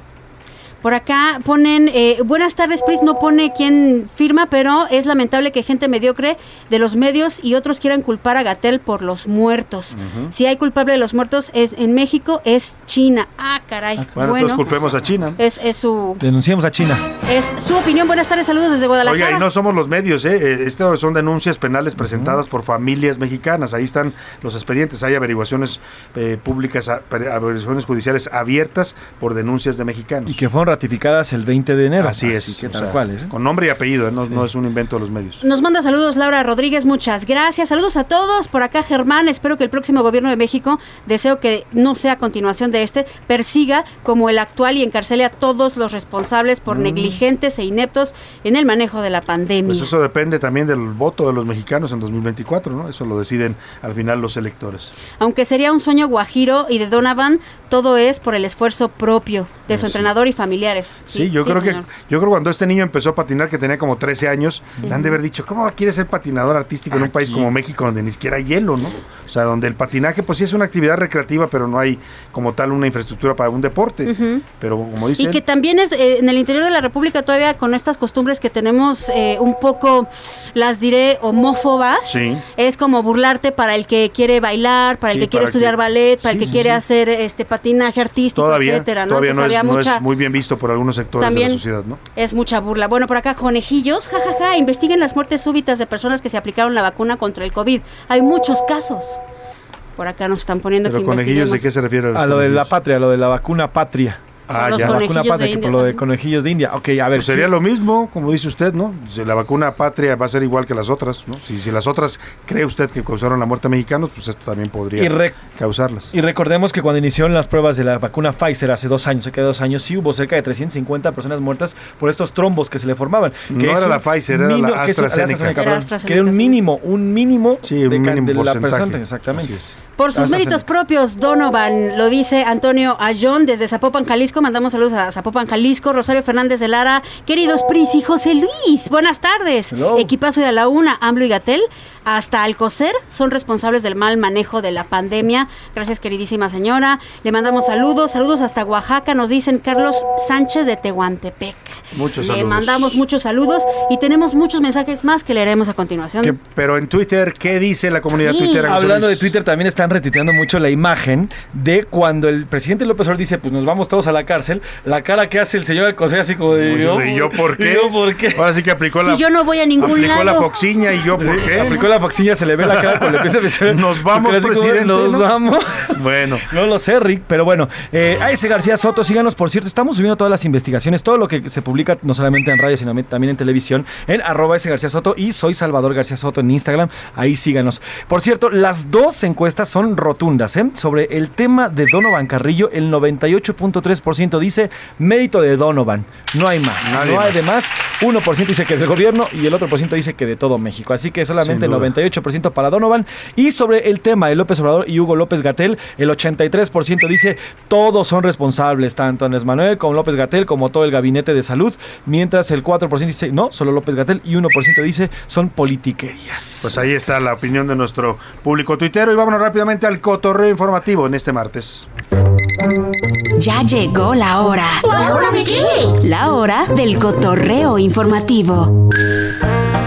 Por acá ponen, eh, buenas tardes, Pris, no pone quién firma, pero es lamentable que gente mediocre de los medios y otros quieran culpar a Gatel por los muertos. Si hay culpable de los muertos es en México, es China. Ah, caray.
Bueno,
bueno,
entonces culpemos a China.
es, es su
Denunciamos a China.
es su opinión. Buenas tardes, saludos desde Guadalajara.
Oiga, y no somos los medios, ¿eh? Eh, Estas son denuncias penales presentadas por familias mexicanas. Ahí están los expedientes. Hay averiguaciones eh, públicas, averiguaciones judiciales abiertas por denuncias de mexicanos.
Y que fueron ratificadas el 20 de enero.
Así es.
que tal
sea,
cual es. ¿eh?
Con nombre y apellido, ¿eh? no, no es un invento de los medios.
Nos manda saludos Laura Rodríguez, muchas gracias. Saludos a todos. Por acá Germán, espero que el próximo gobierno de México, deseo que no sea a continuación de este, persiga como el actual y encarcele a todos los responsables por
Mm.
negligentes e ineptos en el manejo de la pandemia.
Pues eso depende también del voto de los mexicanos en 2024, ¿no? Eso lo deciden al final los electores.
Aunque sería un sueño guajiro y de Donovan, todo es por el esfuerzo propio de su
sí.
entrenador y familiares.
Sí, yo creo
señor.
que yo creo cuando este niño empezó a patinar que tenía como 13 años, le han de haber dicho, ¿cómo quiere ser patinador artístico en un país como México donde ni siquiera hay hielo, ¿no? O sea, donde el patinaje pues sí es una actividad recreativa, pero no hay como tal una infraestructura para un deporte. Pero como dice
Y
él,
que también es eh, en el interior de la República todavía con estas costumbres que tenemos eh, un poco, las diré, homófobas.
Sí.
Es como burlarte para el que quiere bailar, para el que quiere estudiar
que-
ballet, para
sí,
el que
sí,
quiere
sí.
hacer este patinaje artístico,
todavía,
etcétera, ¿no?
todavía no, es, no
mucha-
es muy bien visto por algunos sectores de la sociedad, ¿no?
es mucha burla. Bueno, por acá, conejillos, jajaja, investiguen las muertes súbitas de personas que se aplicaron la vacuna contra el COVID. Hay muchos casos. Por acá nos están poniendo
Pero
que
conejillos, ¿de qué se refiere? los
A lo de la patria, lo de la vacuna patria.
Ah,
Los
ya.
La vacuna patria,
de
que
India
por lo de conejillos de India. Ok, a ver.
Pues sería
sí.
lo mismo, como dice usted, ¿no? Si La vacuna patria va a ser igual que las otras, ¿no? Si, si las otras cree usted que causaron la muerte a mexicanos, pues esto también podría
Y
causarlas.
Y recordemos que cuando iniciaron las pruebas de la vacuna Pfizer hace dos años, cerca de dos años, sí hubo cerca de 350 personas muertas por estos trombos que se le formaban.
No
que
era
es un
la Pfizer, era la
mínimo- que es
AstraZeneca.
Era AstraZeneca,
que era un mínimo, un mínimo,
Sí, un
de,
mínimo
de la
porcentaje.
persona, exactamente.
Así es.
Por sus méritos propios, Donovan, lo dice Antonio Ayón desde Zapopan, Jalisco. Mandamos saludos a Zapopan, Jalisco. Rosario Fernández de Lara. Queridos Pris y José Luis, buenas tardes.
Hello.
Equipazo de la una, AMLO y Gatel. Hasta Alcocer son responsables del mal manejo de la pandemia. Gracias, queridísima señora. Le mandamos saludos, saludos hasta Oaxaca, nos dicen Carlos Sánchez de Tehuantepec.
Muchos
Le
saludos.
mandamos muchos saludos y tenemos muchos mensajes más que leeremos a continuación.
Que- pero en Twitter, ¿qué dice la comunidad
Sí.
Twitter?
Hablando de? Twitter, también están retuiteando mucho la imagen de cuando el presidente López Obrador dice, pues nos vamos todos a la cárcel. La cara que hace el señor Alcocer así como de...
¿Y yo, ¿y yo por qué?
¿Y yo por qué?
Ahora sí que aplicó
Si
la,
yo no voy a ningún
aplicó la
lado.
foxiña y yo por
Sí,
qué.
Aplicó la foxilla, se le ve la cara cuando empieza a decir,
Nos vamos, presidente,
Nos
¿no?
vamos. [LAUGHS]
Bueno.
No lo sé, Rick, pero bueno. Eh, a ese García Soto, síganos, por cierto, estamos subiendo todas las investigaciones, todo lo que se publica, no solamente en radio, sino también en televisión, en arroba ese García Soto y soy Salvador García Soto en Instagram, ahí síganos. Por cierto, las dos encuestas son rotundas, ¿eh? Sobre el tema de Donovan Carrillo, el 98.3% dice mérito de Donovan, no hay más,
Nadie
no hay
más.
de más, 1% dice que es del gobierno y el otro por ciento dice que de todo México, así que solamente
Sin
el
duda.
98% para Donovan. Y sobre el tema de López Obrador y Hugo López Gatel, el 83% dice todos son responsables, tanto Andrés Manuel como López Gatel, como todo el gabinete de salud, mientras el 4% dice no, solo López Gatel y 1% dice son politiquerías.
Pues ahí está la opinión de nuestro público tuitero y vámonos rápidamente al cotorreo informativo en este martes.
Ya llegó la hora.
¿La hora de qué?
La hora del cotorreo informativo.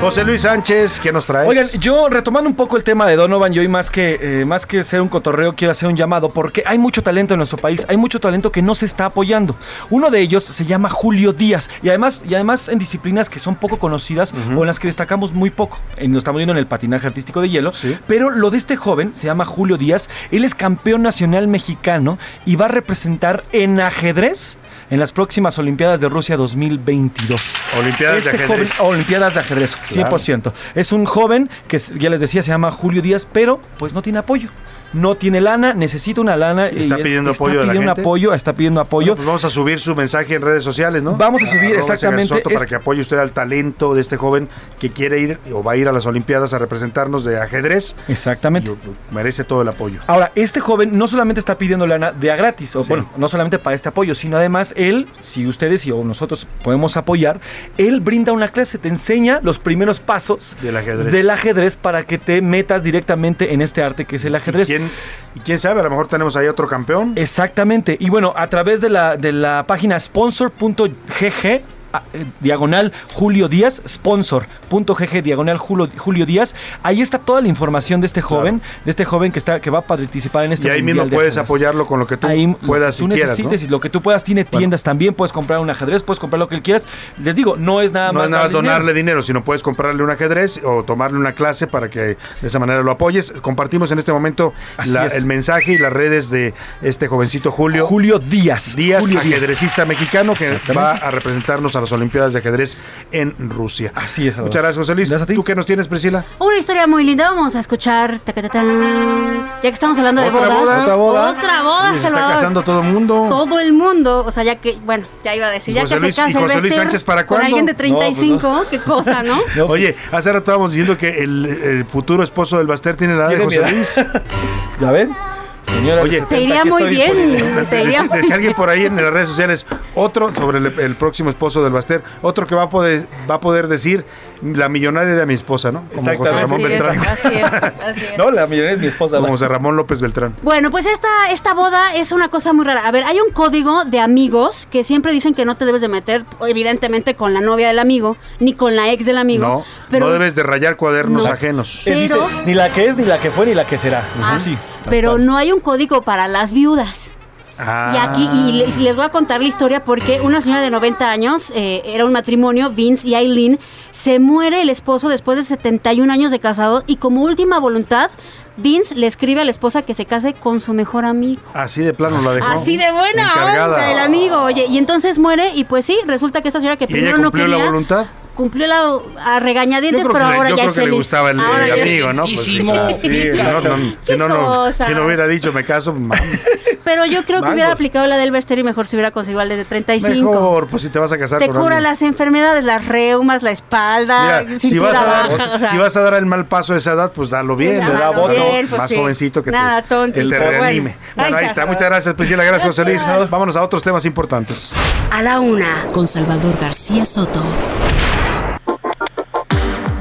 José Luis Sánchez, ¿qué nos traes?
Oigan, yo retomando un poco el tema de Donovan, yo hoy más que, eh, más que ser un cotorreo, quiero hacer un llamado porque hay mucho talento en nuestro país, hay mucho talento que no se está apoyando. Uno de ellos se llama Julio Díaz y además, y además en disciplinas que son poco conocidas o en las que destacamos muy poco. Nos estamos viendo en el patinaje artístico de hielo, pero lo de este joven se llama Julio Díaz, él es campeón nacional mexicano y va a representar en ajedrez en las próximas Olimpiadas de Rusia 2022.
Olimpiadas de
Este
ajedrez.
joven- Olimpiadas de ajedrez, 100%. Es un joven que ya les decía se llama Julio Díaz, pero pues no tiene apoyo. No tiene lana, necesita una lana.
Y está pidiendo
está
apoyo de la
pidiendo apoyo, está pidiendo apoyo.
Pues vamos a subir su mensaje en redes sociales, ¿no?
Vamos a subir,
ese
exactamente,
para
es-
que apoye usted al talento de este joven que quiere ir o va a ir a las Olimpiadas a representarnos de ajedrez.
Exactamente.
Y merece todo el apoyo.
Ahora, este joven no solamente está pidiendo lana de a gratis, o bueno, no solamente para este apoyo, sino además él, si ustedes y o nosotros podemos apoyar, él brinda una clase, te enseña los primeros pasos
Del ajedrez.
del ajedrez para que te metas directamente en este arte que es el ajedrez.
¿Quién, y quién sabe, a lo mejor tenemos ahí otro campeón.
Exactamente. Y bueno, a través de la, de la página sponsor.gg diagonal Julio Díaz, sponsor.gg diagonal Julio, Julio Díaz. Ahí está toda la información de este joven, de este joven que está que va a participar en este
y ahí mismo
de
puedes apoyarlo con lo que tú
Ahí
puedas
tú
si quieras, ¿no?
lo que tú puedas tiene tiendas también, puedes comprar un ajedrez, puedes comprar lo que quieras. Les digo, no es nada
No
más
es nada donarle
dinero.
dinero. sino puedes comprarle un ajedrez o tomarle una clase para que de esa manera lo apoyes. Compartimos en este momento
Así
la-
es.
el mensaje y las redes de este jovencito Julio.
Julio Díaz.
Díaz,
Julio Díaz.
ajedrecista mexicano que va a representarnos a las Olimpiadas de ajedrez en Rusia.
Así es.
Muchas gracias, José Luis. ¿Tú qué nos tienes, Priscila?
Una historia muy linda, vamos a escuchar. Ya que estamos hablando de
¿Otra
bodas.
boda? ¿Otra boda?
Otra boda,
se está
Salvador.
casando todo el mundo.
Todo el mundo, o sea, ya que, bueno, ya iba a decir,
¿Y
ya
José
que
Luis-
se casa
José Luis Sánchez para
con
cuándo?
alguien de
No, pues no.
35, qué cosa, [LAUGHS] ¿no?
Oye, hace rato estábamos diciendo que el, el futuro esposo del Baster tiene la edad de José. Luis. [LAUGHS]
¿Ya ven? Señora,
Oye,
Te iría muy bien, te iría muy
Decía alguien por ahí en las redes sociales, otro sobre el, el próximo esposo del Baster, otro que va a poder va a poder decir la millonaria de mi esposa, ¿no? Como José. Ramón
Así es,
Beltrán.
así es, así es.
No, la millonaria es mi esposa.
Como José Ramón López Beltrán.
Bueno, pues esta, esta boda es una cosa muy rara. A ver, hay un código de amigos que siempre dicen que no te debes de meter, evidentemente, con la novia del amigo, ni con la ex del amigo.
No,
pero,
no debes de rayar cuadernos
No.
ajenos.
Él dice,
Pero-
ni la que es, ni la que fue, ni la que será.
Ah,
Sí.
Pero no hay un código para las viudas.
Ah.
Y aquí, y les, les voy a contar la historia porque una señora de 90 años, eh, era un matrimonio, Vince y Aileen, se muere el esposo después de 71 años de casado y como última voluntad, Vince le escribe a la esposa que se case con su mejor amigo.
Así de plano la dejó.
Así de buena
Encargada.
onda el amigo, oye, y entonces muere y pues sí, resulta que esta señora que
¿Y ella
primero no
cumplió
quería
la voluntad?
Cumplió la a regañadientes, pero
le-
ahora
yo
ya
creo
es
que le gustaba el,
Ahora
amigo, ¿no? Pues sí, claro. Sí,
Sí,
si no, no, si, no, no,
cosa.
si no hubiera dicho me caso, mames.
Pero yo creo que
Mangos.
hubiera aplicado la del Bester y mejor se hubiera conseguido el de 35.
mejor, pues si te vas a casar
Te
con
cura
alguien.
las enfermedades, las reumas, la espalda,
Mira, si vas, a dar,
baja. o sea,
si vas a dar el mal paso a esa edad, pues dalo bien,
Pues
le da
dalo
voto,
pues
más
sí.
jovencito que
Nada,
te,
tonto,
que te
bueno.
reanime.
Ahí
Bueno, ahí
está.
está. Muchas gracias, Priscila. Gracias, José Luis. [LAUGHS] Vámonos a otros temas importantes.
A la una, con Salvador García Soto.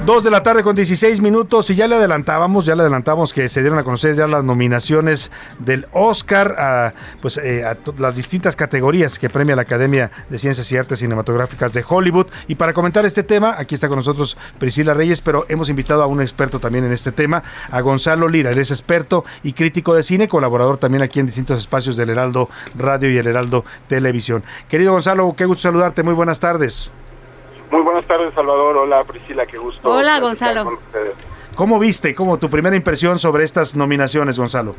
Dos de la tarde con 16 minutos y ya le adelantábamos, ya le adelantábamos que se dieron a conocer ya las nominaciones del Oscar a, pues, eh, a las distintas categorías que premia la Academia de Ciencias y Artes Cinematográficas de Hollywood. Y para comentar este tema, aquí está con nosotros Priscila Reyes, pero hemos invitado a un experto también en este tema, a Gonzalo Lira. Él es experto y crítico de cine, colaborador también aquí en distintos espacios del Heraldo Radio y el Heraldo Televisión. Querido Gonzalo, qué gusto saludarte, muy buenas tardes.
Muy buenas tardes, Salvador. Hola, Priscila, qué gusto.
Hola, Gonzalo.
con ustedes.
¿Cómo viste, como tu primera impresión sobre estas nominaciones, Gonzalo?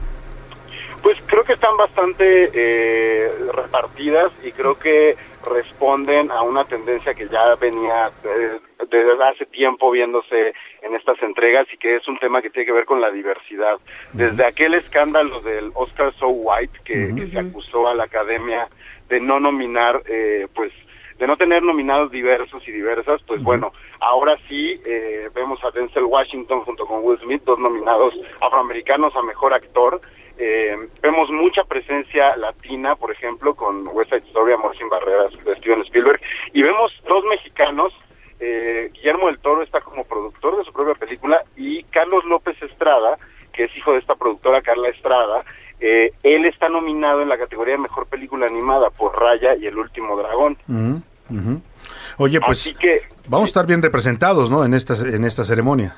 Pues creo que están bastante eh, repartidas y creo que responden a una tendencia que ya venía eh, desde hace tiempo viéndose en estas entregas y que es un tema que tiene que ver con la diversidad. Desde aquel escándalo del Oscar So White que, que se acusó a la academia de no nominar, eh, pues de no tener nominados diversos y diversas, pues bueno, ahora sí eh, vemos a Denzel Washington junto con Will Smith, dos nominados afroamericanos a mejor actor. Eh, vemos mucha presencia latina, por ejemplo, con West Side Story, Amor sin Barreras de Steven Spielberg, y vemos dos mexicanos. eh, Guillermo del Toro está como productor de su propia película y Carlos López Estrada, que es hijo de esta productora Carla Estrada, eh, él está nominado en la categoría de mejor película animada por Raya y El último dragón.
Ujú. Oye, pues
Así que
vamos a estar bien representados, ¿no? En esta, en esta ceremonia.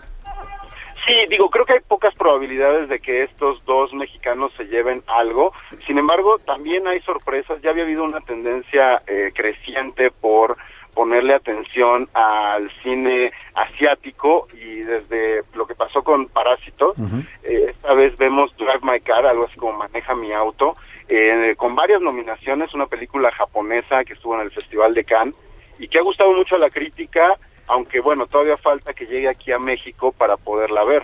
Sí, digo, creo que hay pocas probabilidades de que estos dos mexicanos se lleven algo. Sin embargo, también hay sorpresas. Ya había habido una tendencia eh, creciente por ponerle atención al cine asiático y desde lo que pasó con Parásitos, eh, esta vez vemos Drive My Car, algo así como Maneja mi auto, eh, con varias nominaciones, una película japonesa que estuvo en el Festival de Cannes y que ha gustado mucho a la crítica, aunque bueno, todavía falta que llegue aquí a México para poderla ver.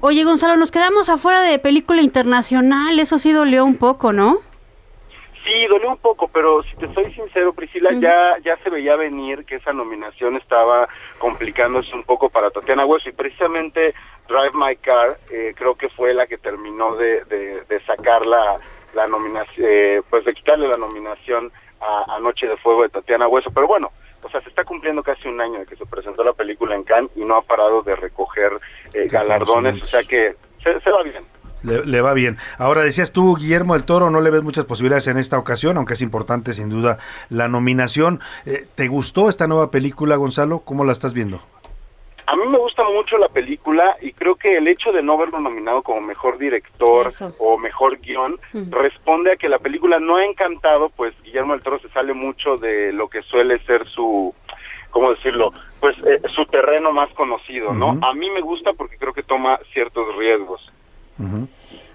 Oye, Gonzalo, nos quedamos afuera de película internacional. Eso sí dolió un poco, ¿no?
Sí, dolió un poco, pero si te soy sincero, Priscila, ya ya se veía venir que esa nominación estaba complicándose un poco para Tatiana Hueso y precisamente Drive My Car eh, creo que fue la que terminó de, de, de sacar la, la nominación, eh, pues de quitarle la nominación a, a Noche de Fuego de Tatiana Hueso, pero bueno, o sea, se está cumpliendo casi un año de que se presentó la película en Cannes y no ha parado de recoger eh, galardones, o sea que se, se va bien.
Le, le va bien. Ahora decías tú, Guillermo del Toro, no le ves muchas posibilidades en esta ocasión, aunque es importante sin duda la nominación. Eh, ¿Te gustó esta nueva película, Gonzalo? ¿Cómo la estás viendo?
A mí me gusta mucho la película y creo que el hecho de no verlo nominado como mejor director
Eso.
o mejor
guion
responde a que la película no ha encantado, pues Guillermo del Toro se sale mucho de lo que suele ser su, ¿cómo decirlo? Pues eh, su terreno más conocido, ¿no? A mí me gusta porque creo que toma ciertos riesgos.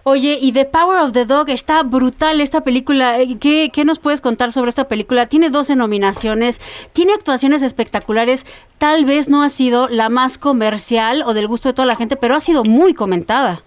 Oye, y The Power of the Dog está brutal esta película. Eh, ¿Qué, qué nos puedes contar sobre esta película? Tiene 12 nominaciones, tiene actuaciones espectaculares. Tal vez no ha sido la más comercial o del gusto de toda la gente, pero ha sido muy comentada.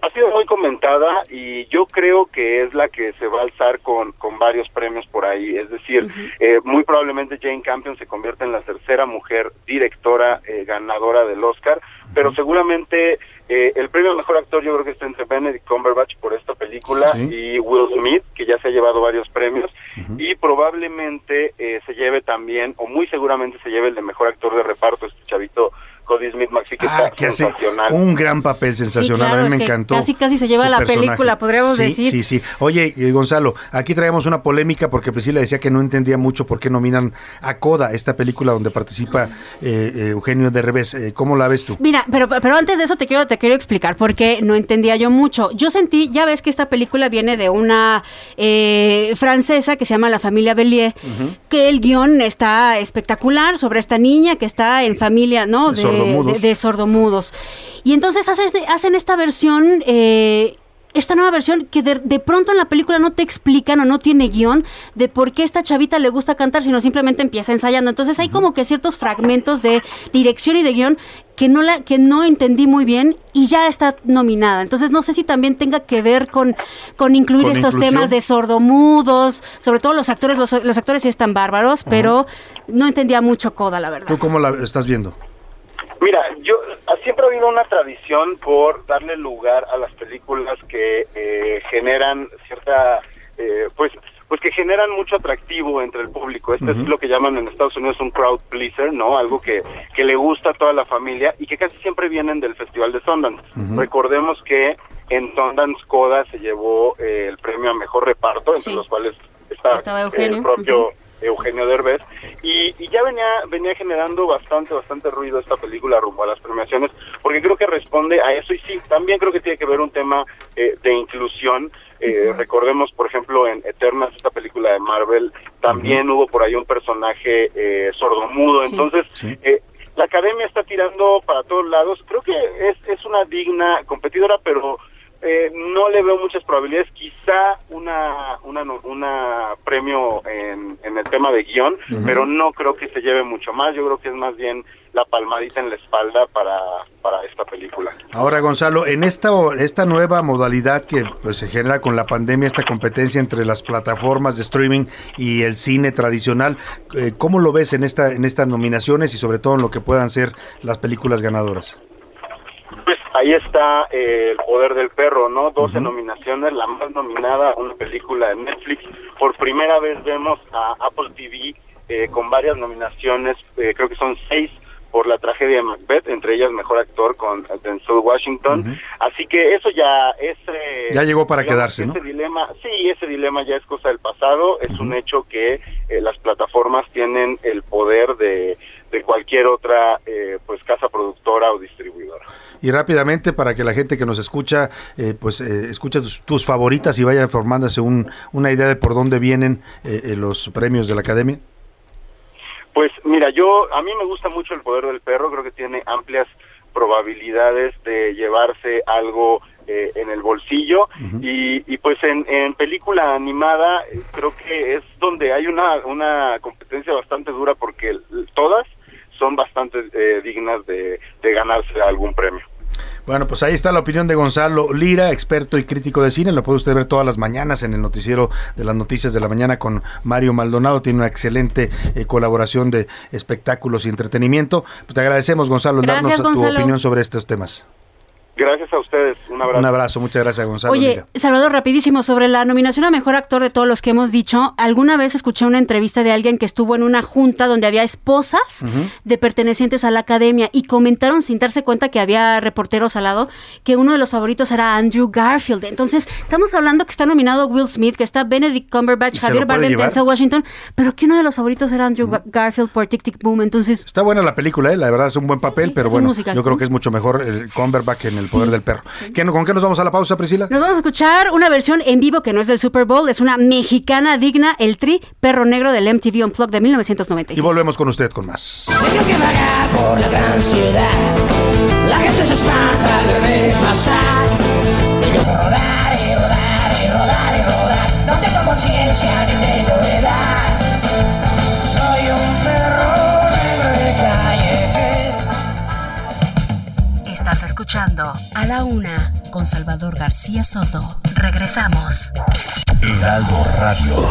Ha sido muy comentada y yo creo que es la que se va a alzar con, con varios premios por ahí. Es decir, eh, muy probablemente Jane Campion se convierta en la tercera mujer directora eh, ganadora del Oscar, pero seguramente eh, el premio al mejor actor yo creo que está entre Benedict Cumberbatch por esta película
Sí.
y Will Smith, que ya se ha llevado varios premios, y probablemente eh, se lleve también, o muy seguramente se lleve el de mejor actor de reparto, este chavito Cody Smith McPhee, que
Ah,
está
que hace
sensacional.
un gran papel sensacional.
claro,
a mí me encantó.
casi, casi se lleva la
personaje.
película, podríamos
Sí,
decir.
Sí, sí. Oye, Gonzalo, aquí traemos una polémica porque Priscila decía que no entendía mucho por qué nominan a Coda, esta película donde participa eh, eh, Eugenio de Revés. Eh, ¿Cómo la ves tú?
Mira, pero, pero antes de eso te quiero, te quiero explicar porque no entendía yo mucho. Yo sentí, ya ves que esta película viene de una eh, francesa que se llama La familia Bellier, que el guion está espectacular sobre esta niña que está en familia, ¿no?
De sordomudos.
de- de sordomudos. Y entonces haces- hacen esta versión... eh, esta nueva versión que de, de pronto en la película no te explican o no tiene guion de por qué esta chavita le gusta cantar, sino simplemente empieza ensayando. Entonces hay como que ciertos fragmentos de dirección y de guion que no la que no entendí muy bien y ya está nominada. Entonces no sé si también tenga que ver con, con incluir
¿Con
estos
inclusión?
temas de sordomudos, sobre todo los actores, los, los actores sí están bárbaros, pero no entendía mucho Coda, la verdad.
¿Tú cómo la estás viendo?
Mira, yo ah, siempre ha habido una tradición por darle lugar a las películas que eh, generan cierta, eh, pues, pues que generan mucho atractivo entre el público. Este es lo que llaman en Estados Unidos un crowd pleaser, ¿no? Algo que, que le gusta a toda la familia y que casi siempre vienen del Festival de Sundance. Recordemos que en Sundance Coda se llevó eh, el premio a mejor reparto, entre los cuales está
Estaba Eugenio.
el propio Eugenio Derbez y, y ya venía venía generando bastante bastante ruido esta película rumbo a las premiaciones porque creo que responde a eso y sí también creo que tiene que ver un tema eh, de inclusión Eh, recordemos por ejemplo en Eternas esta película de Marvel también hubo por ahí un personaje eh, sordomudo entonces eh, la academia está tirando para todos lados creo que es, es una digna competidora pero eh, no le veo muchas probabilidades, quizá una una una premio en, en el tema de
guion,
pero no creo que se lleve mucho más, yo creo que es más bien la palmadita en la espalda para, para esta película.
Ahora, Gonzalo, en esta, esta nueva modalidad que pues, se genera con la pandemia, esta competencia entre las plataformas de streaming y el cine tradicional, eh, ¿cómo lo ves en, esta, en estas nominaciones y sobre todo en lo que puedan ser las películas ganadoras?
Ahí está eh, El Poder del Perro, ¿no? 12 nominaciones, la más nominada, una película de Netflix. Por primera vez vemos a Apple TV eh, con varias nominaciones, eh, creo que son seis por la tragedia de Macbeth, entre ellas Mejor Actor con Denzel Washington. Así que eso ya es...
Ya llegó para
digamos,
quedarse, ¿no?
ese dilema, sí, ese dilema ya es cosa del pasado. Es un hecho que eh, las plataformas tienen el poder de, de cualquier otra eh, pues casa productora o distribuidora.
Y rápidamente, para que la gente que nos escucha, eh, pues eh, escuche tus, tus favoritas y vaya formándose un, una idea de por dónde vienen eh, eh, los premios de la Academia.
Pues mira, yo a mí me gusta mucho el poder del perro, creo que tiene amplias probabilidades de llevarse algo eh, en el bolsillo y, y pues en, en película animada creo que es donde hay una, una competencia bastante dura porque todas son bastante eh, dignas de, de ganarse algún premio.
Bueno, pues ahí está la opinión de Gonzalo Lira, experto y crítico de cine. Lo puede usted ver todas las mañanas en el noticiero de las noticias de la mañana con Mario Maldonado. Tiene una excelente eh, colaboración de espectáculos y entretenimiento. Pues te agradecemos, Gonzalo,
Gracias,
darnos tu opinión sobre estos temas.
Gracias a ustedes, un abrazo.
Un abrazo, muchas gracias, Gonzalo
Oye,
Lira.
Salvador, rapidísimo, sobre la nominación a Mejor Actor de todos los que hemos dicho, alguna vez escuché una entrevista de alguien que estuvo en una junta donde había esposas de pertenecientes a la academia y comentaron sin darse cuenta que había reporteros al lado que uno de los favoritos era Andrew Garfield. Entonces, estamos hablando que está nominado Will Smith, que está Benedict Cumberbatch,
¿Y se
Javier Bardem? Denzel Washington, pero que uno de los favoritos era Andrew Ga- Garfield por Tic Tic Boom. Entonces,
Está buena la película, ¿eh? la verdad es un buen papel, pero bueno, yo creo que es mucho mejor el Cumberbatch en El Poder del Perro. ¿Qué, ¿Con qué nos vamos a la pausa, Priscila?
Nos vamos a escuchar una versión en vivo que no es del Super Bowl, es una mexicana digna, el Tri, Perro Negro del MTV Unplugged de 1996.
Y volvemos con usted con más.
Tengo que vagar por la gran ciudad. La gente se espanta al ver pasar. Tengo que rodar y rodar y rodar y rodar. No tengo conciencia ni tengo edad.
Escuchando A la Una con Salvador García Soto. Regresamos.
Heraldo Radio.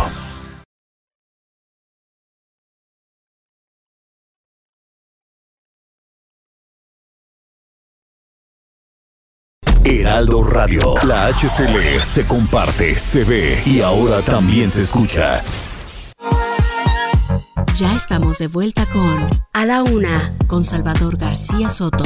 Heraldo Radio. La HCL se comparte, se ve y ahora también se escucha.
Ya estamos de vuelta con A la Una con Salvador García Soto.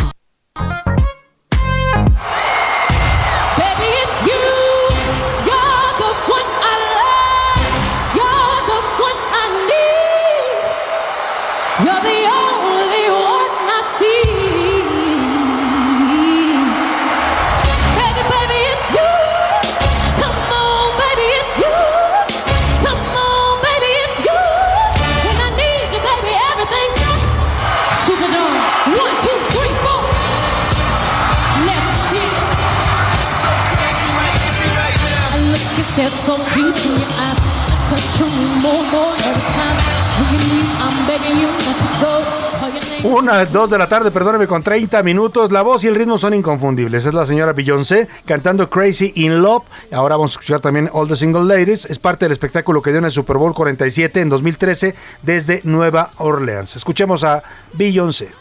Una, dos de la tarde, perdóneme, con 30 minutos. La voz y el ritmo son inconfundibles. Es la señora Beyoncé cantando Crazy in Love. Ahora vamos a escuchar también All the Single Ladies. Es parte del espectáculo que dio en el Super Bowl 47 en 2013 desde Nueva Orleans. Escuchemos a Beyoncé.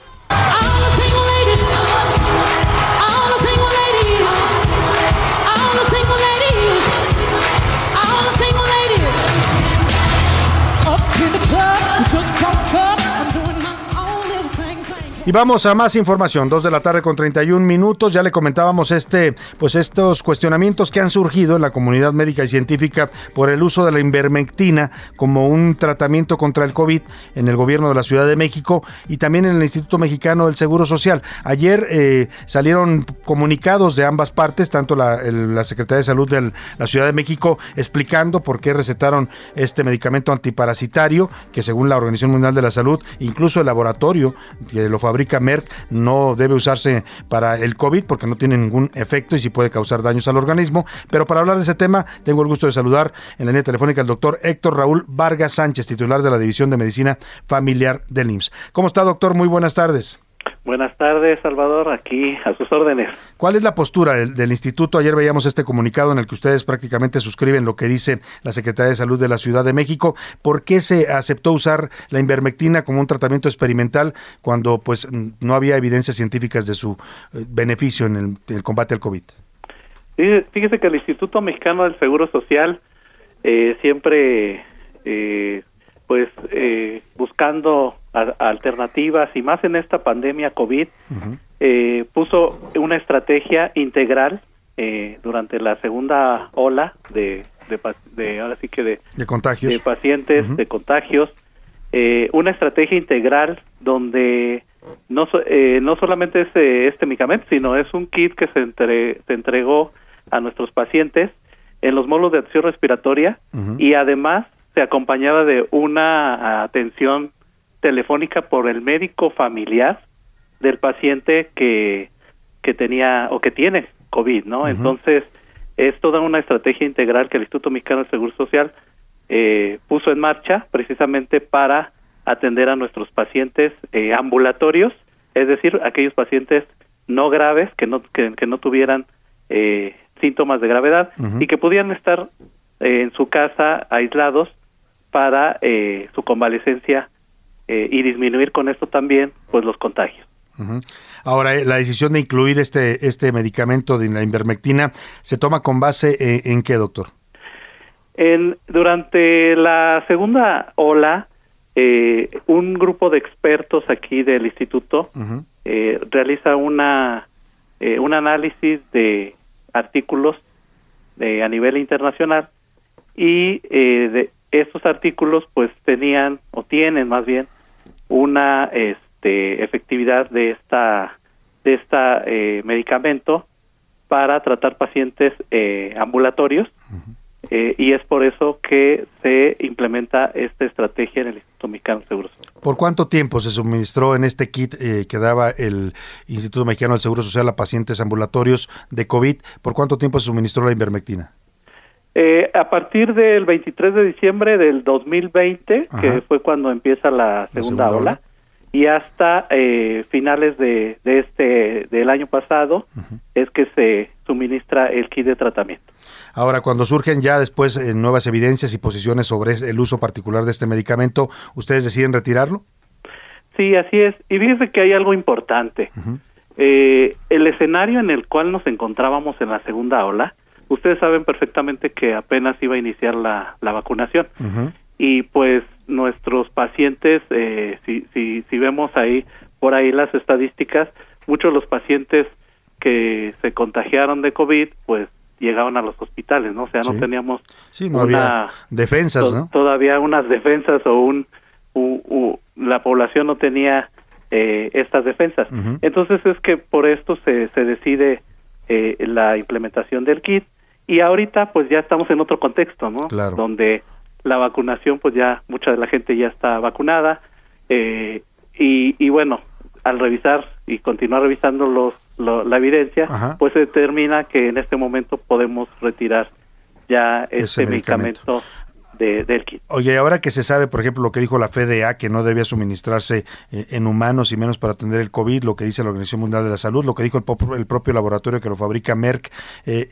Y vamos a más información, dos de la tarde con 31 minutos. Ya le comentábamos este, pues estos cuestionamientos que han surgido en la comunidad médica y científica por el uso de la invermectina como un tratamiento contra el COVID en el gobierno de la Ciudad de México y también en el Instituto Mexicano del Seguro Social. Ayer eh, salieron comunicados de ambas partes, tanto la, la Secretaría de Salud de la Ciudad de México explicando por qué recetaron este medicamento antiparasitario, que según la Organización Mundial de la Salud, incluso el laboratorio que lo fabrica Merck no debe usarse para el COVID porque no tiene ningún efecto y sí puede causar daños al organismo. Pero para hablar de ese tema, tengo el gusto de saludar en la línea telefónica al doctor Héctor Raúl Vargas Sánchez, titular de la División de Medicina Familiar del IMSS. ¿Cómo está, doctor? Muy buenas tardes.
Buenas tardes, Salvador, aquí a sus órdenes.
¿Cuál es la postura del, del instituto? Ayer veíamos este comunicado en el que ustedes prácticamente suscriben lo que dice la Secretaría de Salud de la Ciudad de México. ¿Por qué se aceptó usar la invermectina como un tratamiento experimental cuando pues no había evidencias científicas de su eh, beneficio en el, en el combate al COVID?
Fíjese que el Instituto Mexicano del Seguro Social eh, siempre, eh, pues, eh, buscando a- alternativas y más en esta pandemia COVID, eh, puso una estrategia integral eh, durante la segunda ola de, de, ahora sí que de,
De contagios.
de pacientes, de contagios, eh, una estrategia integral donde no, eh, no solamente es eh, este medicamento, sino es un kit que se, entre- se entregó a nuestros pacientes en los módulos de atención respiratoria y además se acompañaba de una atención telefónica por el médico familiar del paciente que, que tenía o que tiene COVID, ¿no? Entonces, es toda una estrategia integral que el Instituto Mexicano del Seguro Social eh, puso en marcha precisamente para atender a nuestros pacientes eh, ambulatorios, es decir, aquellos pacientes no graves que no que, que no tuvieran eh, síntomas de gravedad y que pudieran estar eh, en su casa aislados para eh, su convalecencia eh, y disminuir con esto también pues los contagios.
Ahora, eh, la decisión de incluir este, este medicamento de la invermectina se toma con base en qué, doctor?
En, durante la segunda ola, eh, un grupo de expertos aquí del instituto eh, realiza una eh, un análisis de artículos de, a nivel internacional y eh, de estos artículos pues tenían o tienen más bien una este, efectividad de esta de esta eh, medicamento para tratar pacientes eh, ambulatorios eh, y es por eso que se implementa esta estrategia en el Instituto Mexicano de Seguro Social.
¿Por cuánto tiempo se suministró en este kit eh, que daba el Instituto Mexicano del Seguro Social a pacientes ambulatorios de COVID? ¿Por cuánto tiempo se suministró la invermectina?
Eh, a partir del 23 de diciembre del 2020,
Ajá.
que fue cuando empieza la segunda,
segunda
ola,
ola.
y hasta eh, finales de, de este del año pasado es que se suministra el kit de tratamiento.
Ahora, cuando surgen ya después eh, nuevas evidencias y posiciones sobre el uso particular de este medicamento, ¿ustedes deciden retirarlo?
Sí, así es. Y fíjese que hay algo importante. Eh, el escenario en el cual nos encontrábamos en la segunda ola, ustedes saben perfectamente que apenas iba a iniciar la, la vacunación. y pues nuestros pacientes, eh, si, si, si vemos ahí por ahí las estadísticas, muchos de los pacientes que se contagiaron de COVID, pues llegaban a los hospitales, ¿no? O sea, no
Sí.
teníamos
Sí, no había defensas,
to-
¿no?
todavía unas defensas o un u- u- la población no tenía eh, estas defensas. Entonces es que por esto se, se decide eh, la implementación del kit y ahorita pues ya estamos en otro contexto, ¿no?
Claro.
Donde la vacunación pues ya mucha de la gente ya está vacunada eh, y, y bueno, al revisar y continuar revisando los, lo- la evidencia,
Ajá.
pues se determina que en este momento podemos retirar ya este
medicamento.
medicamento, de, del kit.
Oye, ahora que se sabe, por ejemplo, lo que dijo la FDA, que no debía suministrarse eh, en humanos y menos para atender el COVID, lo que dice la Organización Mundial de la Salud, lo que dijo el, el propio laboratorio que lo fabrica Merck, eh,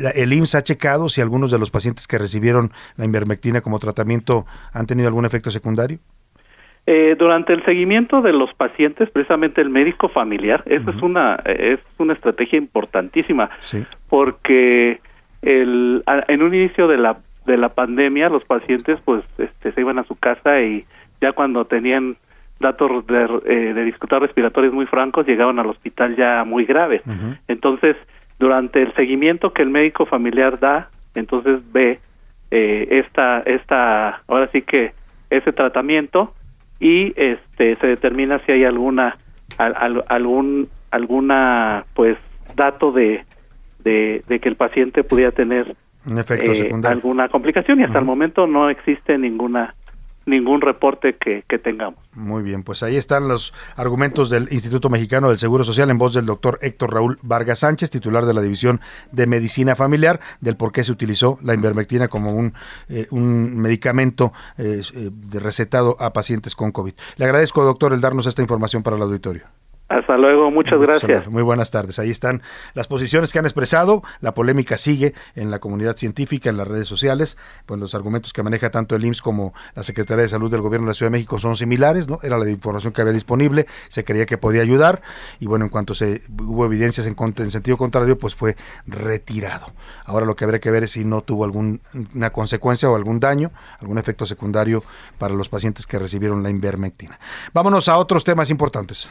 la- el IMSS ha checado si algunos de los pacientes que recibieron la invermectina como tratamiento han tenido algún efecto secundario.
Eh, durante el seguimiento de los pacientes, precisamente el médico familiar, esa es una es una estrategia importantísima
Sí.
porque el, a- en un inicio de la de la pandemia los pacientes pues este, se iban a su casa y ya cuando tenían
datos de, eh, de respiratorias muy francos llegaban al hospital ya muy graves. Entonces, durante el seguimiento que el médico familiar da, entonces ve eh, esta, esta, ahora sí que ese tratamiento y este se determina si hay alguna al- al- algún alguna pues dato de, de, de que el paciente pudiera tener eh, alguna complicación y hasta el momento no existe ninguna ningún reporte que, que tengamos.
Muy bien, pues ahí están los argumentos del Instituto Mexicano del Seguro Social en voz del doctor Héctor Raúl Vargas Sánchez, titular de la División de Medicina Familiar, del por qué se utilizó la invermectina como un, eh, un medicamento eh, eh, recetado a pacientes con COVID. Le agradezco, doctor, el darnos esta información para el auditorio.
Hasta luego, muchas gracias.
Muy buenas tardes. Ahí están las posiciones que han expresado. La polémica sigue en la comunidad científica, en las redes sociales. Pues los argumentos que maneja tanto el IMSS como la Secretaría de Salud del Gobierno de la Ciudad de México son similares, ¿no? Era la información que había disponible, se creía que podía ayudar y bueno, en cuanto se hubo evidencias en, en sentido contrario, pues fue retirado. Ahora lo que habría que ver es si no tuvo alguna consecuencia o algún daño, algún efecto secundario para los pacientes que recibieron la invermectina. Vámonos a otros temas importantes.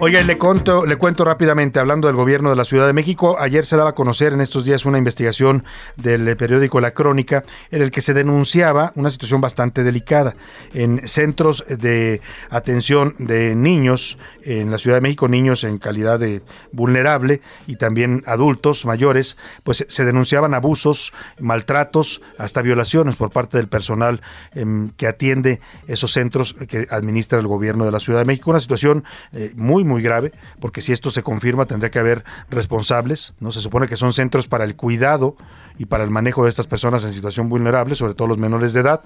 Oiga, le cuento, le cuento rápidamente, hablando del gobierno de la Ciudad de México, ayer se daba a conocer en estos días una investigación del eh, periódico La Crónica en el que se denunciaba una situación bastante delicada en centros de atención de niños en la Ciudad de México, niños en calidad de vulnerable y también adultos mayores, pues se denunciaban abusos, maltratos, hasta violaciones por parte del personal em, que atiende esos centros que administra el gobierno de la Ciudad de México. Una situación eh, muy grave, porque si esto se confirma tendría que haber responsables, ¿no? Se supone que son centros para el cuidado y para el manejo de estas personas en situación vulnerable, sobre todo los menores de edad,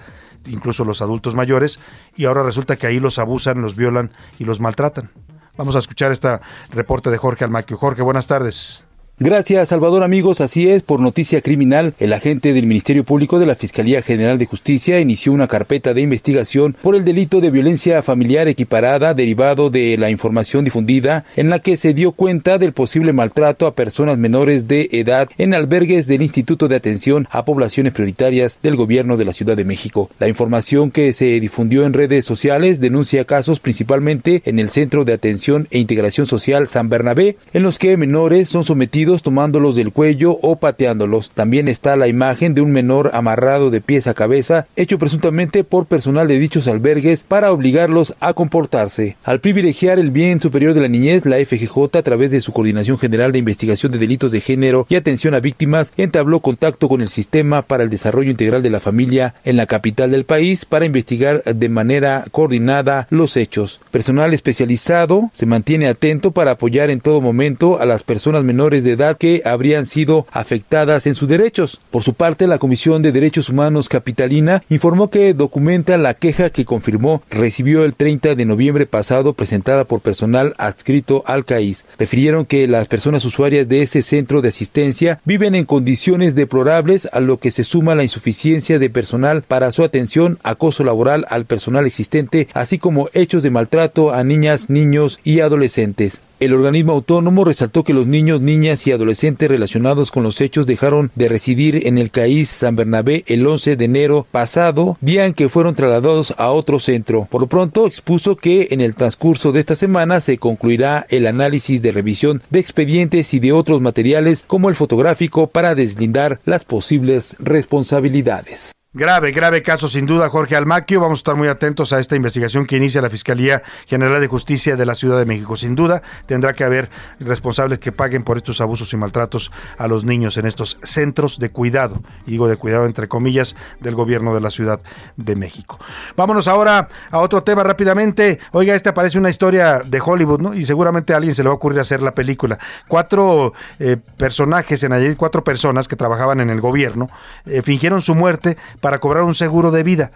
incluso los adultos mayores, y ahora resulta que ahí los abusan, los violan y los maltratan. Vamos a escuchar este reporte de Jorge Almaquio. Jorge, buenas tardes.
Gracias, Salvador. Amigos, así es, por noticia criminal, el agente del Ministerio Público de la Fiscalía General de Justicia inició una carpeta de investigación por el delito de violencia familiar equiparada derivado de la información difundida en la que se dio cuenta del posible maltrato a personas menores de edad en albergues del Instituto de Atención a Poblaciones Prioritarias del Gobierno de la Ciudad de México. La información que se difundió en redes sociales denuncia casos principalmente en el Centro de Atención e Integración Social San Bernabé, en los que menores son sometidos tomándolos del cuello o pateándolos. También está la imagen de un menor amarrado de pies a cabeza, hecho presuntamente por personal de dichos albergues para obligarlos a comportarse. Al privilegiar el bien superior de la niñez, la FGJ, a través de su Coordinación General de Investigación de Delitos de Género y Atención a Víctimas, entabló contacto con el Sistema para el Desarrollo Integral de la Familia en la capital del país para investigar de manera coordinada los hechos. Personal especializado se mantiene atento para apoyar en todo momento a las personas menores de edad que habrían sido afectadas en sus derechos. Por su parte, la Comisión de Derechos Humanos Capitalina informó que documenta la queja que confirmó recibió el 30 de noviembre pasado presentada por personal adscrito al CAIS. Refirieron que las personas usuarias de ese centro de asistencia viven en condiciones deplorables a lo que se suma la insuficiencia de personal para su atención, acoso laboral al personal existente, así como hechos de maltrato a niñas, niños y adolescentes. El organismo autónomo resaltó que los niños, niñas y adolescentes relacionados con los hechos dejaron de residir en el CAIS San Bernabé el 11 de enero pasado, día en que fueron trasladados a otro centro. Por lo pronto, expuso que en el transcurso de esta semana se concluirá el análisis de revisión de expedientes y de otros materiales como el fotográfico para deslindar las posibles responsabilidades.
Grave, grave caso sin duda, Jorge Almaquio. Vamos a estar muy atentos a esta investigación que inicia la Fiscalía General de Justicia de la Ciudad de México. Sin duda, tendrá que haber responsables que paguen por estos abusos y maltratos a los niños en estos centros de cuidado, digo de cuidado entre comillas, del gobierno de la Ciudad de México. Vámonos ahora a otro tema rápidamente. Oiga, este parece una historia de Hollywood, ¿no? Y seguramente a alguien se le va a ocurrir hacer la película. Cuatro eh, personajes en allí, cuatro personas que trabajaban en el gobierno, eh, fingieron su muerte para cobrar un seguro de vida.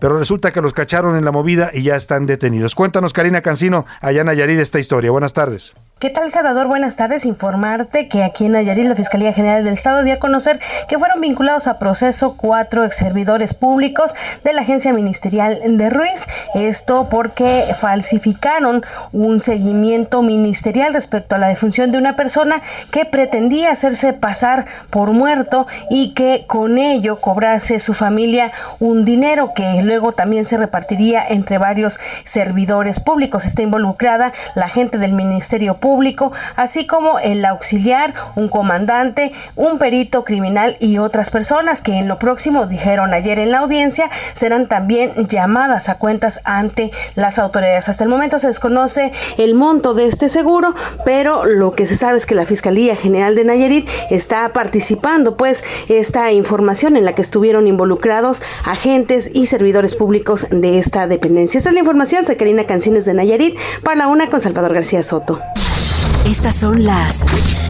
Pero resulta que los cacharon en la movida y ya están detenidos. Cuéntanos, Karina Cancino, allá en Nayarit, esta historia. Buenas tardes.
¿Qué tal, Salvador? Buenas tardes. Informarte que aquí en Nayarit la Fiscalía General del Estado dio a conocer que fueron vinculados a proceso cuatro ex servidores públicos de la agencia ministerial de Ruiz. Esto porque falsificaron un seguimiento ministerial respecto a la defunción de una persona que pretendía hacerse pasar por muerto y que con ello cobrase su familia un dinero que luego también se repartiría entre varios servidores públicos. Está involucrada la gente del Ministerio Público público, así como el auxiliar, un comandante, un perito criminal y otras personas que en lo próximo, dijeron ayer en la audiencia, serán también llamadas a cuentas ante las autoridades. Hasta el momento se desconoce el monto de este seguro, pero lo que se sabe es que la Fiscalía General de Nayarit está participando, pues, esta información en la que estuvieron involucrados agentes y servidores públicos de esta dependencia. Esta es la información, soy Karina Cancines de Nayarit, para la una con Salvador García Soto.
Estas son las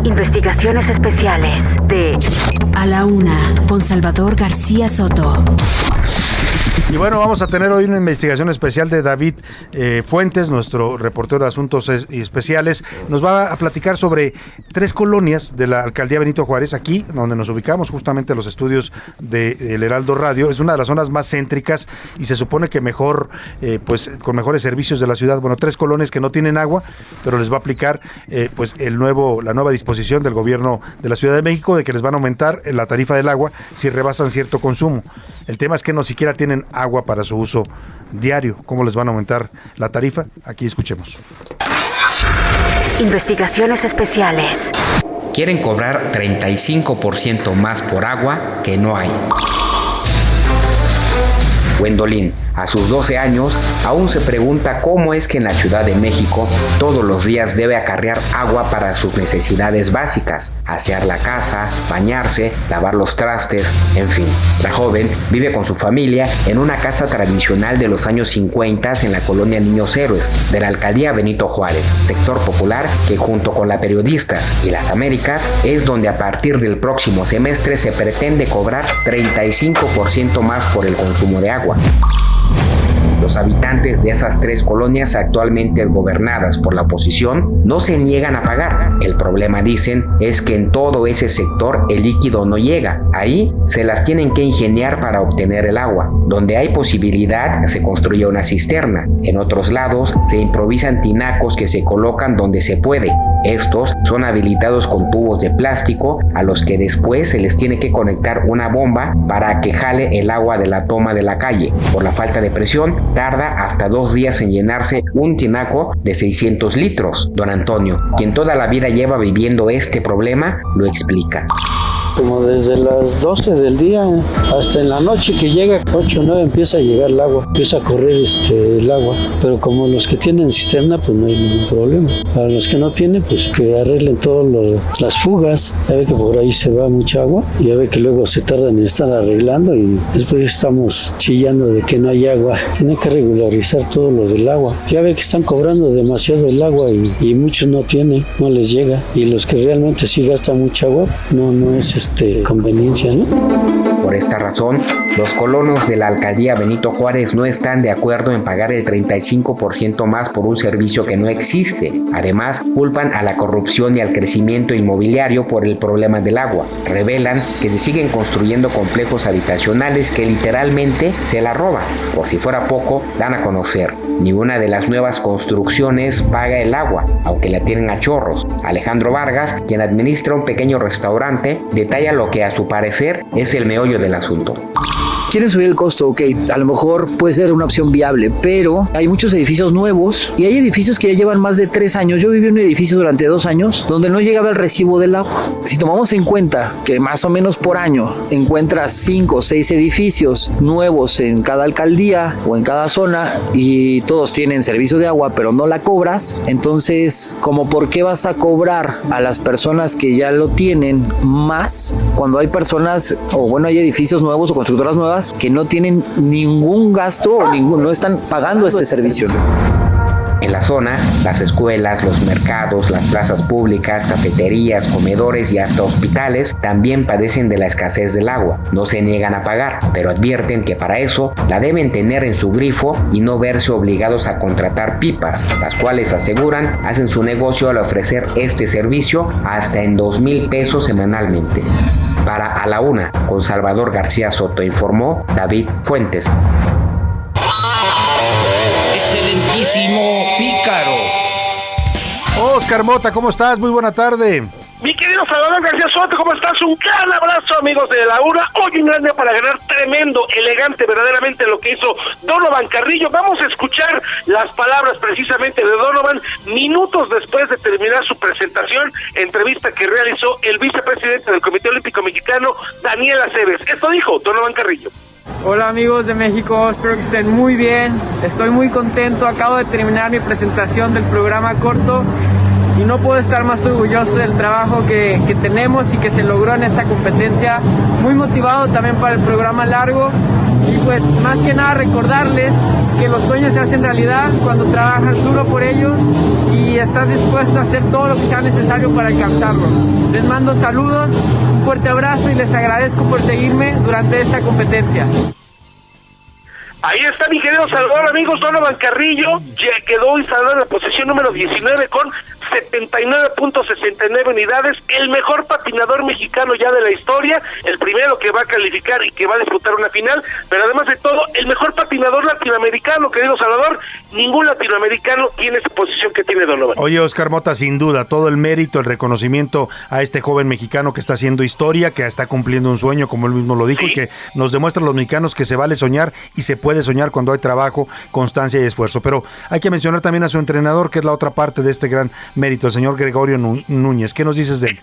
investigaciones especiales de A la Una con Salvador García Soto.
Y bueno, vamos a tener hoy una investigación especial de David eh, Fuentes, nuestro reportero de asuntos especiales. Nos va a platicar sobre tres colonias de la alcaldía Benito Juárez, aquí donde nos ubicamos, justamente los estudios del Heraldo Radio. Es una de las zonas más céntricas y se supone que mejor, eh, pues con mejores servicios de la ciudad. Bueno, tres colonias que no tienen agua, pero les va a aplicar eh, pues el nuevo, la nueva disposición del gobierno de la Ciudad de México de que les van a aumentar la tarifa del agua si rebasan cierto consumo. El tema es que no siquiera tienen agua para su uso diario. ¿Cómo les van a aumentar la tarifa? Aquí escuchemos.
Investigaciones especiales.
Quieren cobrar 35% más por agua que no hay. Gwendolyn, a sus 12 años, aún se pregunta cómo es que en la Ciudad de México todos los días debe acarrear agua para sus necesidades básicas, asear la casa, bañarse, lavar los trastes, en fin. La joven vive con su familia en una casa tradicional de los años 50 en la colonia Niños Héroes de la alcaldía Benito Juárez, sector popular que junto con la Periodistas y las Américas es donde a partir del próximo semestre se pretende cobrar 35% más por el consumo de agua. Boa. Los habitantes de esas tres colonias actualmente gobernadas por la oposición no se niegan a pagar. El problema, dicen, es que en todo ese sector el líquido no llega. Ahí se las tienen que ingeniar para obtener el agua. Donde hay posibilidad se construye una cisterna. En otros lados se improvisan tinacos que se colocan donde se puede. Estos son habilitados con tubos de plástico a los que después se les tiene que conectar una bomba para que jale el agua de la toma de la calle. Por la falta de presión, tarda hasta dos días en llenarse un tinaco de 600 litros. Don Antonio, quien toda la vida lleva viviendo este problema, lo explica.
Como desde las 12 del día hasta en la noche que llega 8 o 9 empieza a llegar el agua, empieza a correr este, el agua. Pero como los que tienen cisterna pues no hay ningún problema. Para los que no tienen pues que arreglen todas las fugas. Ya ve que por ahí se va mucha agua ya ve que luego se tardan en estar arreglando y después estamos chillando de que no hay agua. Tiene que regularizar todo lo del agua. Ya ve que están cobrando demasiado el agua y, y muchos no tienen, no les llega. Y los que realmente sí gastan mucha agua no, no es este, conveniencia, ¿no?
Por esta razón, los colonos de la alcaldía Benito Juárez no están de acuerdo en pagar el 35% más por un servicio que no existe. Además, culpan a la corrupción y al crecimiento inmobiliario por el problema del agua. Revelan que se siguen construyendo complejos habitacionales que literalmente se la roban. Por si fuera poco, dan a conocer. Ni una de las nuevas construcciones paga el agua, aunque la tienen a chorros. Alejandro Vargas, quien administra un pequeño restaurante, detalla lo que a su parecer es el meollo del asunto.
Quieren subir el costo, ok, a lo mejor puede ser una opción viable, pero hay muchos edificios nuevos y hay edificios que ya llevan más de tres años. Yo viví en un edificio durante dos años donde no llegaba el recibo del agua. Si tomamos en cuenta que más o menos por año encuentras cinco o seis edificios nuevos en cada alcaldía o en cada zona y todos tienen servicio de agua, pero no la cobras, entonces, como por qué vas a cobrar a las personas que ya lo tienen más cuando hay personas o bueno, hay edificios nuevos o constructoras nuevas que no tienen ningún gasto o ningún, no están pagando este servicio.
En la zona, las escuelas, los mercados, las plazas públicas, cafeterías, comedores y hasta hospitales también padecen de la escasez del agua. No se niegan a pagar, pero advierten que para eso la deben tener en su grifo y no verse obligados a contratar pipas, las cuales aseguran hacen su negocio al ofrecer este servicio hasta en dos mil pesos semanalmente. Para A la Una, con Salvador García Soto, informó David Fuentes.
Excelentísimo pícaro.
Oscar Mota, ¿cómo estás? Muy buena tarde.
Querido Salvador García Soto, ¿cómo estás? Un gran abrazo, amigos de la URA. Hoy un gran día para ganar tremendo, elegante, verdaderamente lo que hizo Donovan Carrillo. Vamos a escuchar las palabras precisamente de Donovan minutos después de terminar su presentación, entrevista que realizó el vicepresidente del Comité Olímpico Mexicano, Daniel Aceves. Esto dijo Donovan Carrillo.
Hola amigos de México, espero que estén muy bien. Estoy muy contento, acabo de terminar mi presentación del programa corto y no puedo estar más orgulloso del trabajo que, que tenemos y que se logró en esta competencia. Muy motivado también para el programa largo y pues más que nada recordarles que los sueños se hacen realidad cuando trabajas duro por ellos y estás dispuesto a hacer todo lo que sea necesario para alcanzarlos. Les mando saludos, un fuerte abrazo y les agradezco por seguirme durante esta competencia.
Ahí está mi querido Salvador, amigos, Donovan Carrillo. Ya quedó instalado en la posición número 19 con 79.69 unidades, el mejor patinador mexicano ya de la historia, el primero que va a calificar y que va a disputar una final, pero además de todo, el mejor patinador latinoamericano, querido Salvador, ningún latinoamericano tiene esa posición que tiene Donovan.
Oye, Oscar Mota, sin duda, todo el mérito, el reconocimiento a este joven mexicano que está haciendo historia, que está cumpliendo un sueño, como él mismo lo dijo, y que nos demuestra a los mexicanos que se vale soñar y se puede soñar cuando hay trabajo, constancia y esfuerzo. Pero hay que mencionar también a su entrenador, que es la otra parte de este gran mérito, el señor Gregorio Núñez. ¿Qué nos dices de él?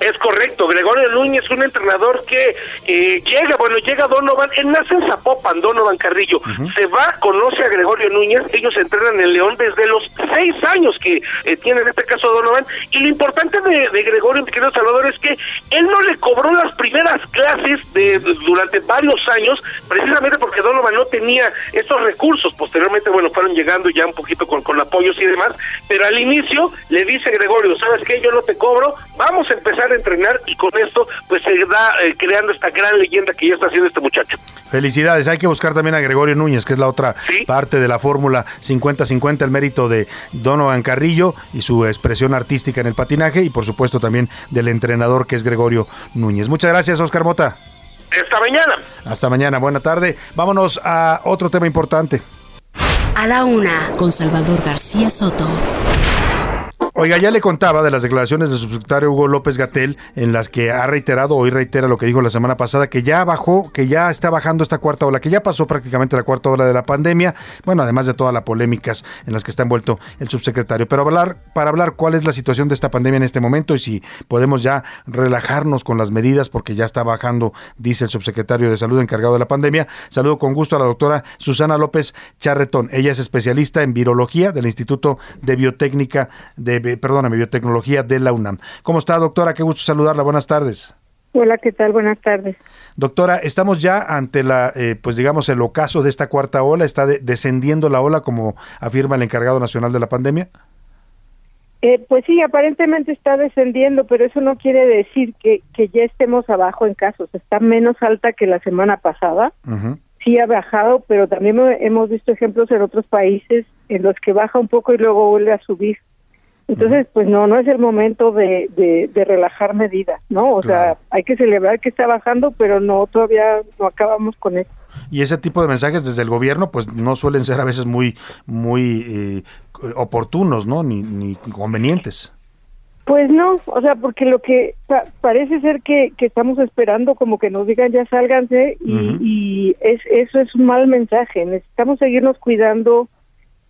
Es correcto, Gregorio Núñez, un entrenador que eh, llega, bueno, llega Donovan, él nace en Zapopan, Donovan Carrillo, se va, conoce a Gregorio Núñez, ellos entrenan en León desde los seis años que eh, tiene en este caso Donovan, y lo importante de, de Gregorio, mi querido Salvador, es que él no le cobró las primeras clases de durante varios años, precisamente porque Donovan no tenía esos recursos, posteriormente, bueno, fueron llegando ya un poquito con, con apoyos y demás, pero al inicio le dice Gregorio, ¿sabes qué? Yo no te cobro, vamos a empezar a entrenar y con esto pues se da eh, creando esta gran leyenda que ya está haciendo este muchacho.
Felicidades, hay que buscar también a Gregorio Núñez, que es la otra parte de la fórmula 50-50, el mérito de Donovan Carrillo y su expresión artística en el patinaje y por supuesto también del entrenador que es Gregorio Núñez. Muchas gracias, Oscar Mota.
Esta mañana.
Hasta mañana, buena tarde. Vámonos a otro tema importante.
A la una, con Salvador García Soto.
Oiga, ya le contaba de las declaraciones del subsecretario Hugo López Gatel, en las que ha reiterado, hoy reitera lo que dijo la semana pasada, que ya bajó, que ya está bajando esta cuarta ola, que ya pasó prácticamente la cuarta ola de la pandemia, bueno, además de todas las polémicas en las que está envuelto el subsecretario. Pero hablar, para hablar cuál es la situación de esta pandemia en este momento y si podemos ya relajarnos con las medidas, porque ya está bajando, dice el subsecretario de Salud encargado de la pandemia, saludo con gusto a la doctora Susana López Charretón. Ella es especialista en virología del Instituto de Biotécnica de perdóname, biotecnología de la UNAM. ¿Cómo está, doctora? Qué gusto saludarla. Buenas tardes.
Hola, ¿qué tal? Buenas tardes.
Doctora, estamos ya ante la, eh, pues digamos, el ocaso de esta cuarta ola. ¿Está de- descendiendo la ola, como afirma el encargado nacional de la pandemia?
Eh, pues sí, aparentemente está descendiendo, pero eso no quiere decir que, que ya estemos abajo en casos. Está menos alta que la semana pasada. Sí ha bajado, pero también hemos visto ejemplos en otros países en los que baja un poco y luego vuelve a subir. Entonces, pues no, no es el momento de, de, de relajar medidas, ¿no? O sea, hay que celebrar que está bajando, pero no, todavía no acabamos con eso.
Y ese tipo de mensajes desde el gobierno, pues no suelen ser a veces muy, muy eh, oportunos, ¿no? Ni, ni convenientes.
Pues no, o sea, porque lo que pa- parece ser que, que estamos esperando como que nos digan ya sálganse y, y es, eso es un mal mensaje. Necesitamos seguirnos cuidando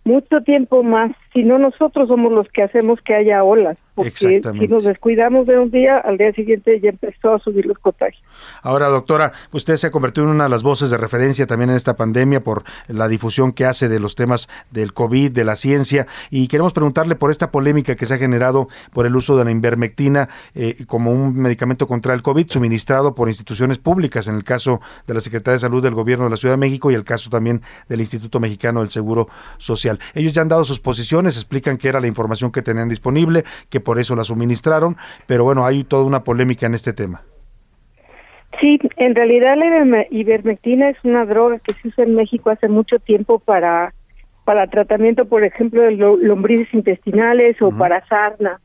mucho tiempo más, si no nosotros somos los que hacemos que haya olas, porque si nos descuidamos de un día, al día siguiente ya empezó a subir los contagios.
Ahora, doctora, usted se ha convertido en una de las voces de referencia también en esta pandemia por la difusión que hace de los temas del COVID, de la ciencia, y queremos preguntarle por esta polémica que se ha generado por el uso de la invermectina eh, como un medicamento contra el COVID suministrado por instituciones públicas, en el caso de la Secretaría de Salud del Gobierno de la Ciudad de México y el caso también del Instituto Mexicano del Seguro Social. Ellos ya han dado sus posiciones explican que era la información que tenían disponible, que por eso la suministraron, pero bueno, hay toda una polémica en este tema.
Sí, en realidad la iverme- ivermectina es una droga que se usa en México hace mucho tiempo para para tratamiento, por ejemplo, de lo- lombrices intestinales o para sarna.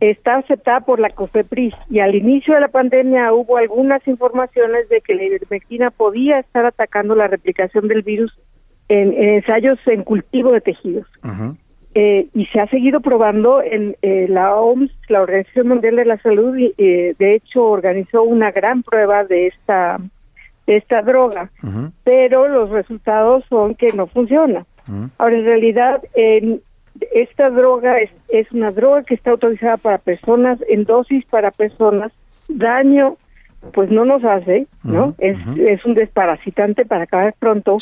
Está aceptada por la COFEPRIS y al inicio de la pandemia hubo algunas informaciones de que la ivermectina podía estar atacando la replicación del virus en, en ensayos en cultivo de tejidos. Eh, y se ha seguido probando en eh, la OMS, la Organización Mundial de la Salud, y, eh, de hecho organizó una gran prueba de esta de esta droga, pero los resultados son que no funciona. Ahora, en realidad, en- esta droga es, es una droga que está autorizada para personas en dosis para personas. Daño, pues no nos hace, ¿no? es, es un desparasitante para acabar pronto,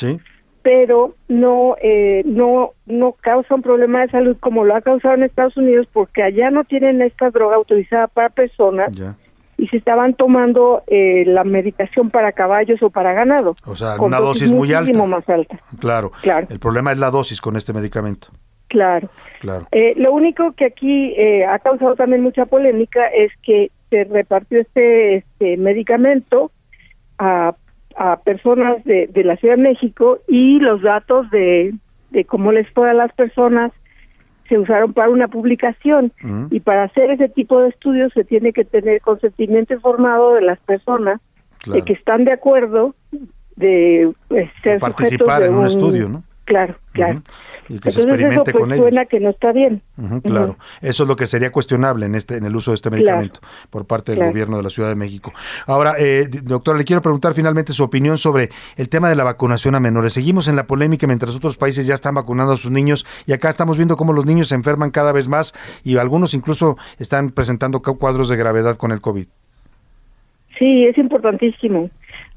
pero no, eh, no, no causa un problema de salud como lo ha causado en Estados Unidos porque allá no tienen esta droga autorizada para personas y se estaban tomando eh, la medicación para caballos o para ganado.
O sea,
con
una dosis muy alta.
más alta.
Claro. El problema es la dosis con este medicamento.
Claro.
Claro.
Eh, lo único que aquí eh, ha causado también mucha polémica es que se repartió este, este medicamento a, a personas de, de la Ciudad de México y los datos de, de cómo les fue a las personas se usaron para una publicación. Y para hacer ese tipo de estudios se tiene que tener consentimiento informado de las personas de que están de acuerdo de eh, ser
Participar
sujetos de
en un estudio, ¿no?
Claro, claro.
Y que se
Entonces eso
experimente
pues
con ellos.
suena que no está bien.
Claro, eso es lo que sería cuestionable en este en el uso de este medicamento por parte del
claro.
gobierno de la Ciudad de México. Ahora, eh, doctora, le quiero preguntar finalmente su opinión sobre el tema de la vacunación a menores. Seguimos en la polémica mientras otros países ya están vacunando a sus niños y acá estamos viendo cómo los niños se enferman cada vez más y algunos incluso están presentando cu- cuadros de gravedad con el COVID.
Sí, es importantísimo.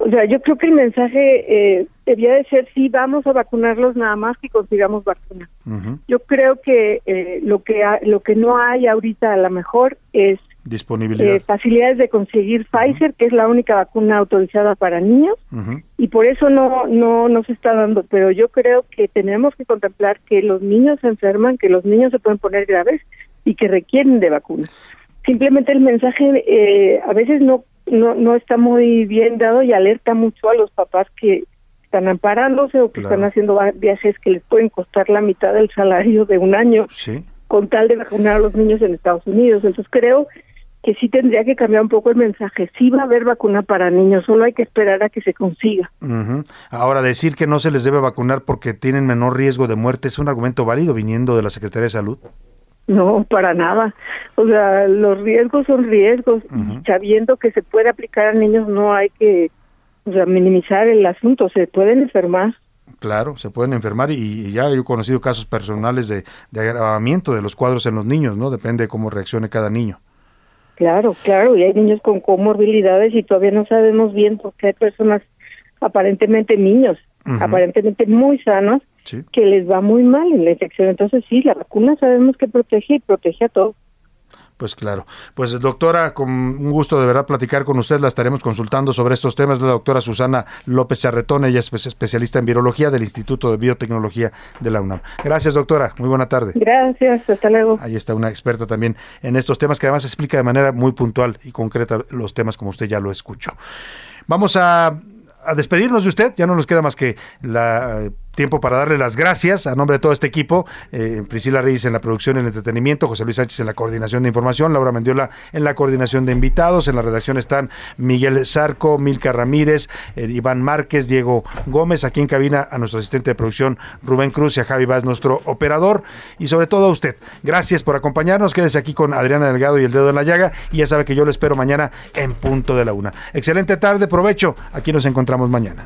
O sea, yo creo que el mensaje eh, debía de ser sí, vamos a vacunarlos nada más que consigamos vacuna. Yo creo que eh, lo que ha- lo que no hay ahorita a lo mejor es
Disponibilidad.
eh, facilidades de conseguir Pfizer, que es la única vacuna autorizada para niños, y por eso no no no se está dando. Pero yo creo que tenemos que contemplar que los niños se enferman, que los niños se pueden poner graves y que requieren de vacunas. Simplemente el mensaje eh, a veces no, no no está muy bien dado y alerta mucho a los papás que están amparándose o que
Claro.
están haciendo viajes que les pueden costar la mitad del salario de un año
Sí.
con tal de vacunar a los niños en Estados Unidos. Entonces creo que sí tendría que cambiar un poco el mensaje. Sí va a haber vacuna para niños, solo hay que esperar a que se consiga.
Ahora, decir que no se les debe vacunar porque tienen menor riesgo de muerte es un argumento válido viniendo de la Secretaría de Salud.
No, para nada. O sea, los riesgos son riesgos sabiendo que se puede aplicar a niños no hay que o sea, minimizar el asunto, se pueden enfermar.
Claro, se pueden enfermar y, y ya yo he conocido casos personales de, de agravamiento de los cuadros en los niños, ¿no? Depende de cómo reaccione cada niño.
Claro, claro, y hay niños con comorbilidades y todavía no sabemos bien porque hay personas aparentemente niños, aparentemente muy sanos,
Sí.
que les va muy mal en la infección. Entonces sí, la vacuna sabemos que protege y protege a todos.
Pues claro. Pues doctora, con un gusto de verdad platicar con usted, la estaremos consultando sobre estos temas. La doctora Susana López Charretón, ella es espe- especialista en virología del Instituto de Biotecnología de la UNAM. Gracias, doctora. Muy buena tarde.
Gracias, hasta luego.
Ahí está una experta también en estos temas que además explica de manera muy puntual y concreta los temas como usted ya lo escuchó. Vamos a, a despedirnos de usted, ya no nos queda más que la, eh, tiempo para darle las gracias a nombre de todo este equipo, eh, Priscila Reyes en la producción y el entretenimiento, José Luis Sánchez en la coordinación de información, Laura Mendiola en la coordinación de invitados, en la redacción están Miguel Zarco, Milka Ramírez, eh, Iván Márquez, Diego Gómez, aquí en cabina a nuestro asistente de producción Rubén Cruz y a Javi Vaz, nuestro operador, y sobre todo a usted. Gracias por acompañarnos, quédese aquí con Adriana Delgado y el dedo en la llaga, y ya sabe que yo lo espero mañana en punto de la una. Excelente tarde, provecho, aquí nos encontramos mañana.